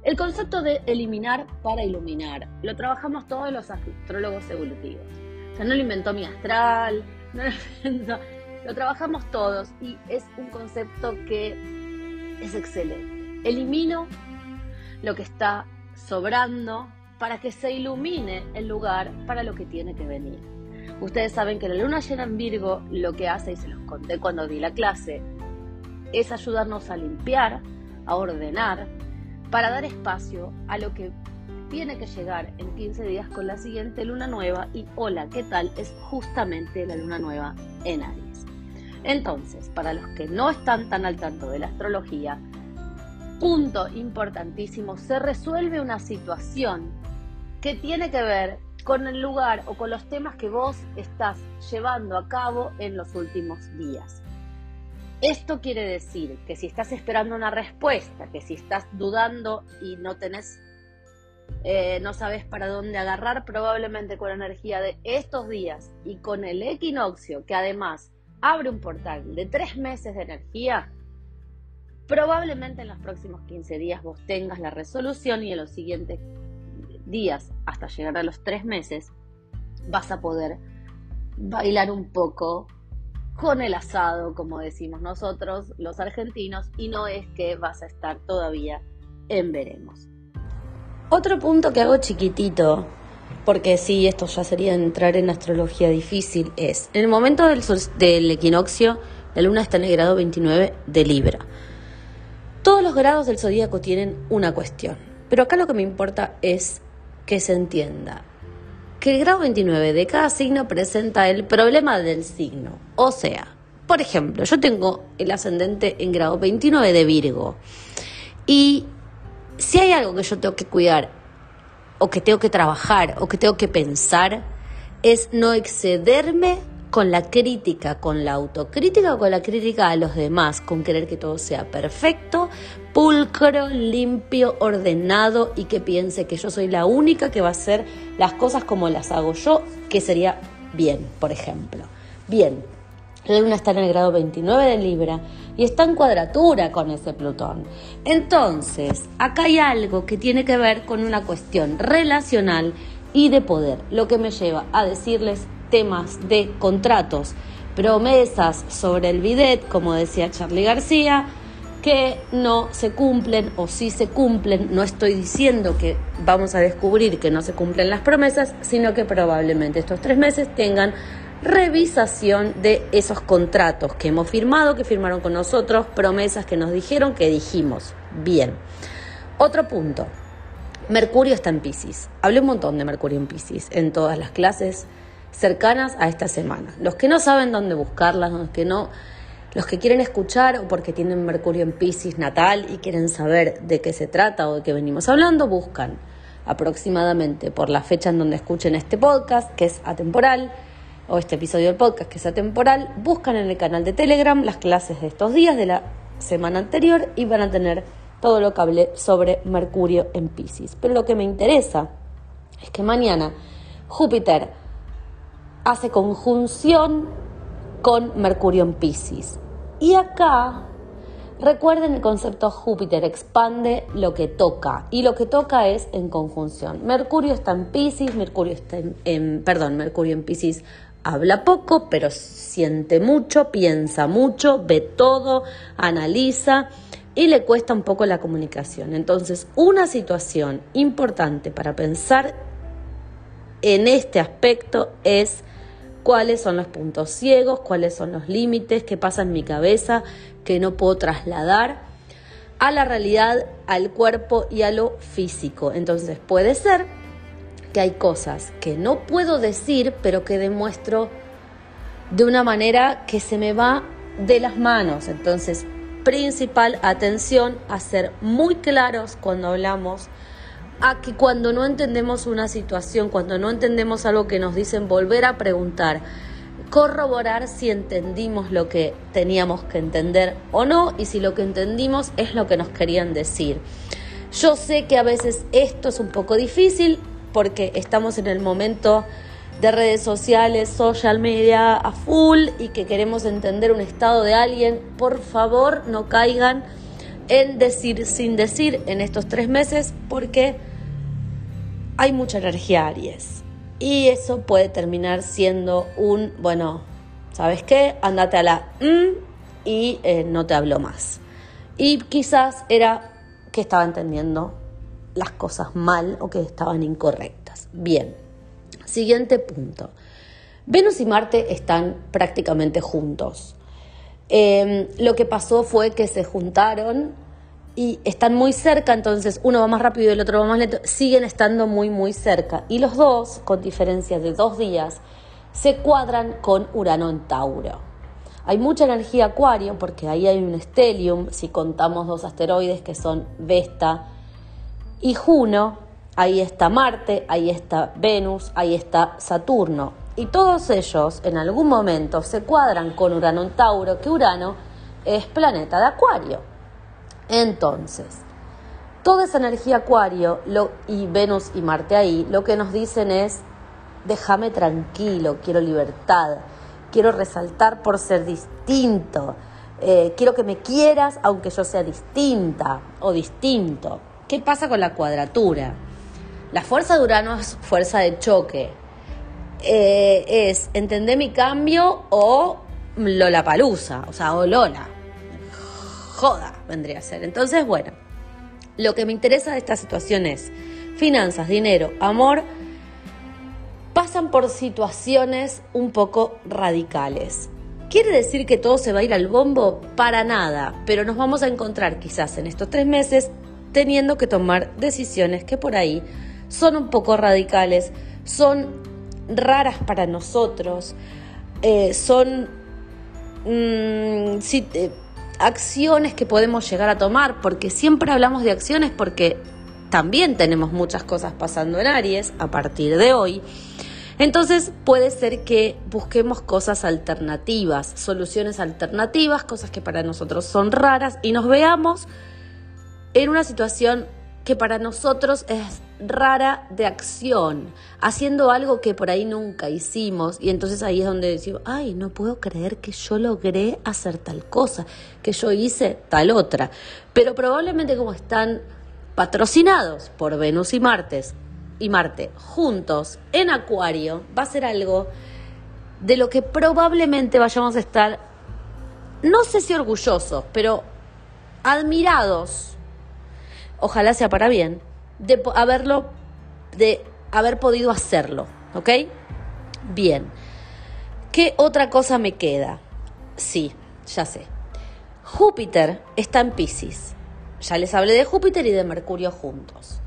El concepto de eliminar para iluminar lo trabajamos todos los astrólogos evolutivos. O sea, no lo inventó mi astral, no lo inventó, lo trabajamos todos y es un concepto que es excelente. Elimino lo que está sobrando para que se ilumine el lugar para lo que tiene que venir. Ustedes saben que la luna llena en Virgo lo que hace, y se los conté cuando di la clase, es ayudarnos a limpiar, a ordenar, para dar espacio a lo que tiene que llegar en 15 días con la siguiente luna nueva y hola, ¿qué tal? Es justamente la luna nueva en Aries. Entonces, para los que no están tan al tanto de la astrología, punto importantísimo, se resuelve una situación que tiene que ver con el lugar o con los temas que vos estás llevando a cabo en los últimos días. Esto quiere decir que si estás esperando una respuesta, que si estás dudando y no tenés, eh, no sabes para dónde agarrar, probablemente con la energía de estos días y con el equinoccio, que además abre un portal de tres meses de energía, probablemente en los próximos 15 días vos tengas la resolución y en los siguientes días, hasta llegar a los tres meses, vas a poder bailar un poco con el asado, como decimos nosotros, los argentinos, y no es que vas a estar todavía en veremos. Otro punto que hago chiquitito, porque sí, esto ya sería entrar en astrología difícil, es, en el momento del, del equinoccio, la luna está en el grado 29 de Libra. Todos los grados del zodíaco tienen una cuestión, pero acá lo que me importa es que se entienda que el grado 29 de cada signo presenta el problema del signo. O sea, por ejemplo, yo tengo el ascendente en grado 29 de Virgo. Y si hay algo que yo tengo que cuidar, o que tengo que trabajar, o que tengo que pensar, es no excederme con la crítica, con la autocrítica o con la crítica a los demás, con querer que todo sea perfecto, pulcro, limpio, ordenado y que piense que yo soy la única que va a hacer las cosas como las hago yo, que sería bien, por ejemplo. Bien, la luna está en el grado 29 de Libra y está en cuadratura con ese Plutón. Entonces, acá hay algo que tiene que ver con una cuestión relacional y de poder, lo que me lleva a decirles temas de contratos, promesas sobre el bidet, como decía Charlie García, que no se cumplen o sí se cumplen. No estoy diciendo que vamos a descubrir que no se cumplen las promesas, sino que probablemente estos tres meses tengan revisación de esos contratos que hemos firmado, que firmaron con nosotros, promesas que nos dijeron, que dijimos. Bien. Otro punto. Mercurio está en Pisces. Hablé un montón de Mercurio en Pisces en todas las clases cercanas a esta semana. Los que no saben dónde buscarlas, los que no, los que quieren escuchar o porque tienen Mercurio en Pisces natal y quieren saber de qué se trata o de qué venimos hablando, buscan aproximadamente por la fecha en donde escuchen este podcast, que es atemporal, o este episodio del podcast, que es atemporal, buscan en el canal de Telegram las clases de estos días de la semana anterior y van a tener todo lo que hablé sobre Mercurio en Pisces. Pero lo que me interesa es que mañana Júpiter hace conjunción con Mercurio en Pisces. Y acá, recuerden el concepto Júpiter, expande lo que toca. Y lo que toca es en conjunción. Mercurio está en Pisces, Mercurio está en, perdón, Mercurio en Pisces habla poco, pero siente mucho, piensa mucho, ve todo, analiza y le cuesta un poco la comunicación. Entonces, una situación importante para pensar en este aspecto es cuáles son los puntos ciegos, cuáles son los límites, qué pasa en mi cabeza que no puedo trasladar a la realidad, al cuerpo y a lo físico. Entonces puede ser que hay cosas que no puedo decir, pero que demuestro de una manera que se me va de las manos. Entonces, principal atención a ser muy claros cuando hablamos a que cuando no entendemos una situación, cuando no entendemos algo que nos dicen, volver a preguntar, corroborar si entendimos lo que teníamos que entender o no y si lo que entendimos es lo que nos querían decir. Yo sé que a veces esto es un poco difícil porque estamos en el momento de redes sociales, social media a full y que queremos entender un estado de alguien. Por favor, no caigan en decir sin decir en estos tres meses porque hay mucha energía Aries. Y eso puede terminar siendo un, bueno, ¿sabes qué? Andate a la mm, y eh, no te hablo más. Y quizás era que estaba entendiendo las cosas mal o que estaban incorrectas. Bien, siguiente punto. Venus y Marte están prácticamente juntos. Em, lo que pasó fue que se juntaron y están muy cerca, entonces uno va más rápido y el otro va más lento, siguen estando muy, muy cerca. Y los dos, con diferencia de dos días, se cuadran con Urano en Tauro. Hay mucha energía acuario porque ahí hay un stellium, si contamos dos asteroides que son Vesta y Juno, ahí está Marte, ahí está Venus, ahí está Saturno. Y todos ellos en algún momento se cuadran con Urano en Tauro, que Urano es planeta de Acuario. Entonces, toda esa energía acuario y Venus y Marte ahí, lo que nos dicen es, déjame tranquilo, quiero libertad, quiero resaltar por ser distinto, eh, quiero que me quieras aunque yo sea distinta o distinto. ¿Qué pasa con la cuadratura? La fuerza de Urano es fuerza de choque. Eh, es entender mi cambio o Lola Palusa, o sea, o Lola joda vendría a ser. Entonces, bueno, lo que me interesa de esta situación es finanzas, dinero, amor, pasan por situaciones un poco radicales. ¿Quiere decir que todo se va a ir al bombo? Para nada, pero nos vamos a encontrar quizás en estos tres meses teniendo que tomar decisiones que por ahí son un poco radicales, son raras para nosotros, eh, son... Mm, acciones que podemos llegar a tomar, porque siempre hablamos de acciones porque también tenemos muchas cosas pasando en Aries a partir de hoy. Entonces puede ser que busquemos cosas alternativas, soluciones alternativas, cosas que para nosotros son raras y nos veamos en una situación que para nosotros es rara de acción, haciendo algo que por ahí nunca hicimos y entonces ahí es donde decimos, ay, no puedo creer que yo logré hacer tal cosa, que yo hice tal otra. Pero probablemente como están patrocinados por Venus y Martes y Marte juntos en Acuario, va a ser algo de lo que probablemente vayamos a estar, no sé si orgullosos, pero admirados, ojalá sea para bien, de haberlo, de haber podido hacerlo, ¿ok? Bien. ¿Qué otra cosa me queda? Sí, ya sé. Júpiter está en Pisces. Ya les hablé de Júpiter y de Mercurio juntos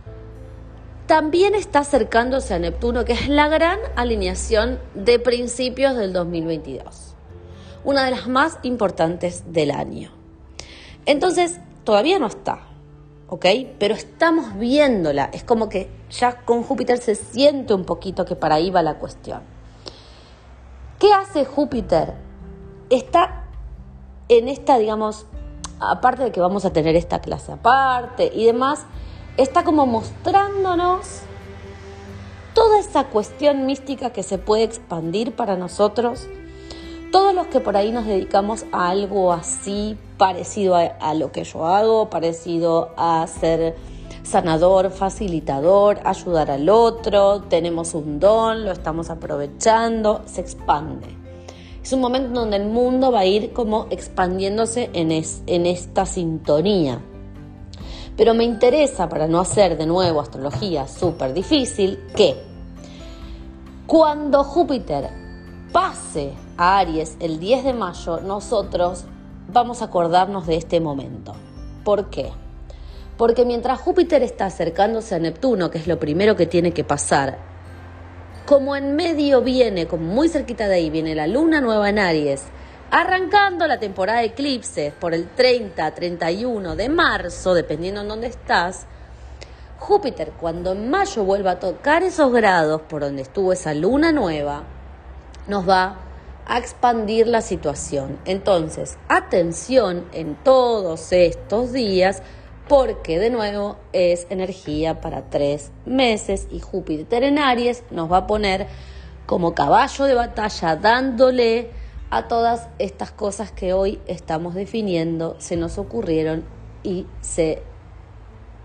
también está acercándose a Neptuno, que es la gran alineación de principios del 2022, una de las más importantes del año. Entonces, todavía no está, ¿ok? Pero estamos viéndola, es como que ya con Júpiter se siente un poquito que para ahí va la cuestión. ¿Qué hace Júpiter? Está en esta, digamos, aparte de que vamos a tener esta clase aparte y demás, está como mostrándonos toda esa cuestión mística que se puede expandir para nosotros. Todos los que por ahí nos dedicamos a algo así, parecido a, lo que yo hago, parecido a ser sanador, facilitador, ayudar al otro, tenemos un don, lo estamos aprovechando, se expande. Es un momento donde el mundo va a ir como expandiéndose en, en esta sintonía. Pero me interesa, para no hacer de nuevo astrología súper difícil, que cuando Júpiter pase a Aries el 10 de mayo, nosotros vamos a acordarnos de este momento. ¿Por qué? Porque mientras Júpiter está acercándose a Neptuno, que es lo primero que tiene que pasar, como en medio viene, como muy cerquita de ahí, viene la luna nueva en Aries, Arrancando la temporada de eclipses por el 30, 31 de marzo, dependiendo en dónde estás, Júpiter cuando en mayo vuelva a tocar esos grados por donde estuvo esa luna nueva, nos va a expandir la situación. Entonces, atención en todos estos días porque de nuevo es energía para tres meses y Júpiter en Aries nos va a poner como caballo de batalla dándole a todas estas cosas que hoy estamos definiendo, se nos ocurrieron y se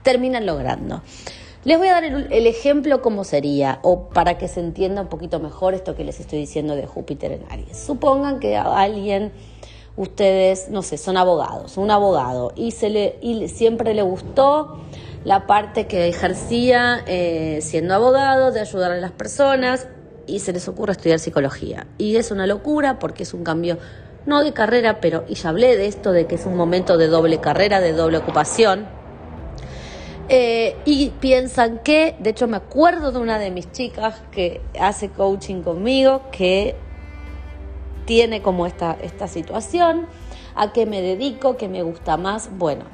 terminan logrando. Les voy a dar el, ejemplo como sería, o para que se entienda un poquito mejor esto que les estoy diciendo de Júpiter en Aries. Supongan que a alguien, ustedes, no sé, son abogados, un abogado, y, se le, y siempre le gustó la parte que ejercía eh, siendo abogado, de ayudar a las personas, y se les ocurre estudiar psicología. Y es una locura porque es un cambio, no de carrera, pero, y ya hablé de esto, de que es un momento de doble carrera, de doble ocupación. Eh, y piensan que, de hecho me acuerdo de una de mis chicas que hace coaching conmigo, que tiene como esta, esta situación, a qué me dedico, qué me gusta más. Bueno,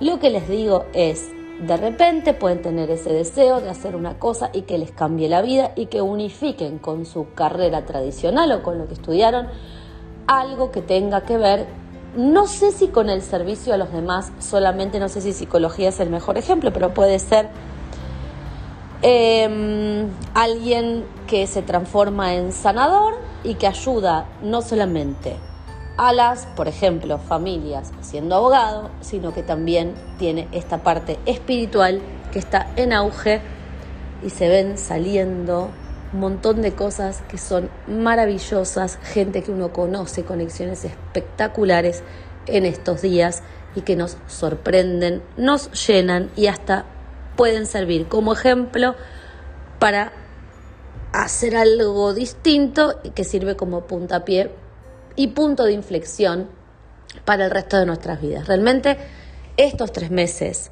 lo que les digo es, de repente pueden tener ese deseo de hacer una cosa y que les cambie la vida y que unifiquen con su carrera tradicional o con lo que estudiaron algo que tenga que ver, no sé si con el servicio a los demás, solamente no sé si psicología es el mejor ejemplo, pero puede ser em, alguien que se transforma en sanador y que ayuda no solamente a las, por ejemplo, familias siendo abogado, sino que también tiene esta parte espiritual que está en auge y se ven saliendo montón de cosas que son maravillosas, gente que uno conoce, conexiones espectaculares en estos días y que nos sorprenden, nos llenan y hasta pueden servir como ejemplo para hacer algo distinto y que sirve como puntapié y punto de inflexión para el resto de nuestras vidas. Realmente estos tres meses,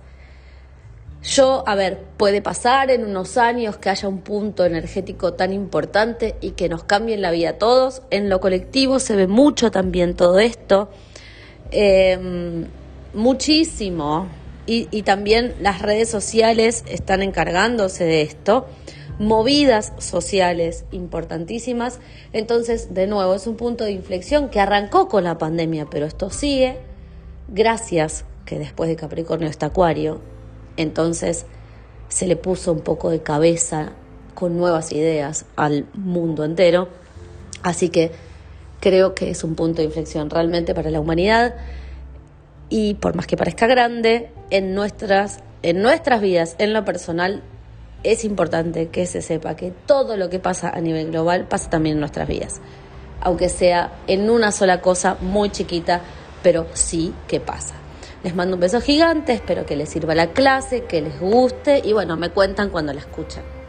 yo, a ver, puede pasar en unos años que haya un punto energético tan importante y que nos cambie la vida a todos. En lo colectivo se ve mucho también todo esto, em, muchísimo. Y, y también las redes sociales están encargándose de esto movidas sociales importantísimas. Entonces, de nuevo, es un punto de inflexión que arrancó con la pandemia, pero esto sigue gracias que después de Capricornio está Acuario. Entonces, se le puso un poco de cabeza con nuevas ideas al mundo entero. Así que creo que es un punto de inflexión realmente para la humanidad y por más que parezca grande, en nuestras, en nuestras vidas, en lo personal, es importante que se sepa que todo lo que pasa a nivel global pasa también en nuestras vidas, aunque sea en una sola cosa muy chiquita, pero sí que pasa. Les mando un beso gigante, espero que les sirva la clase, que les guste y bueno, me cuentan cuando la escuchen.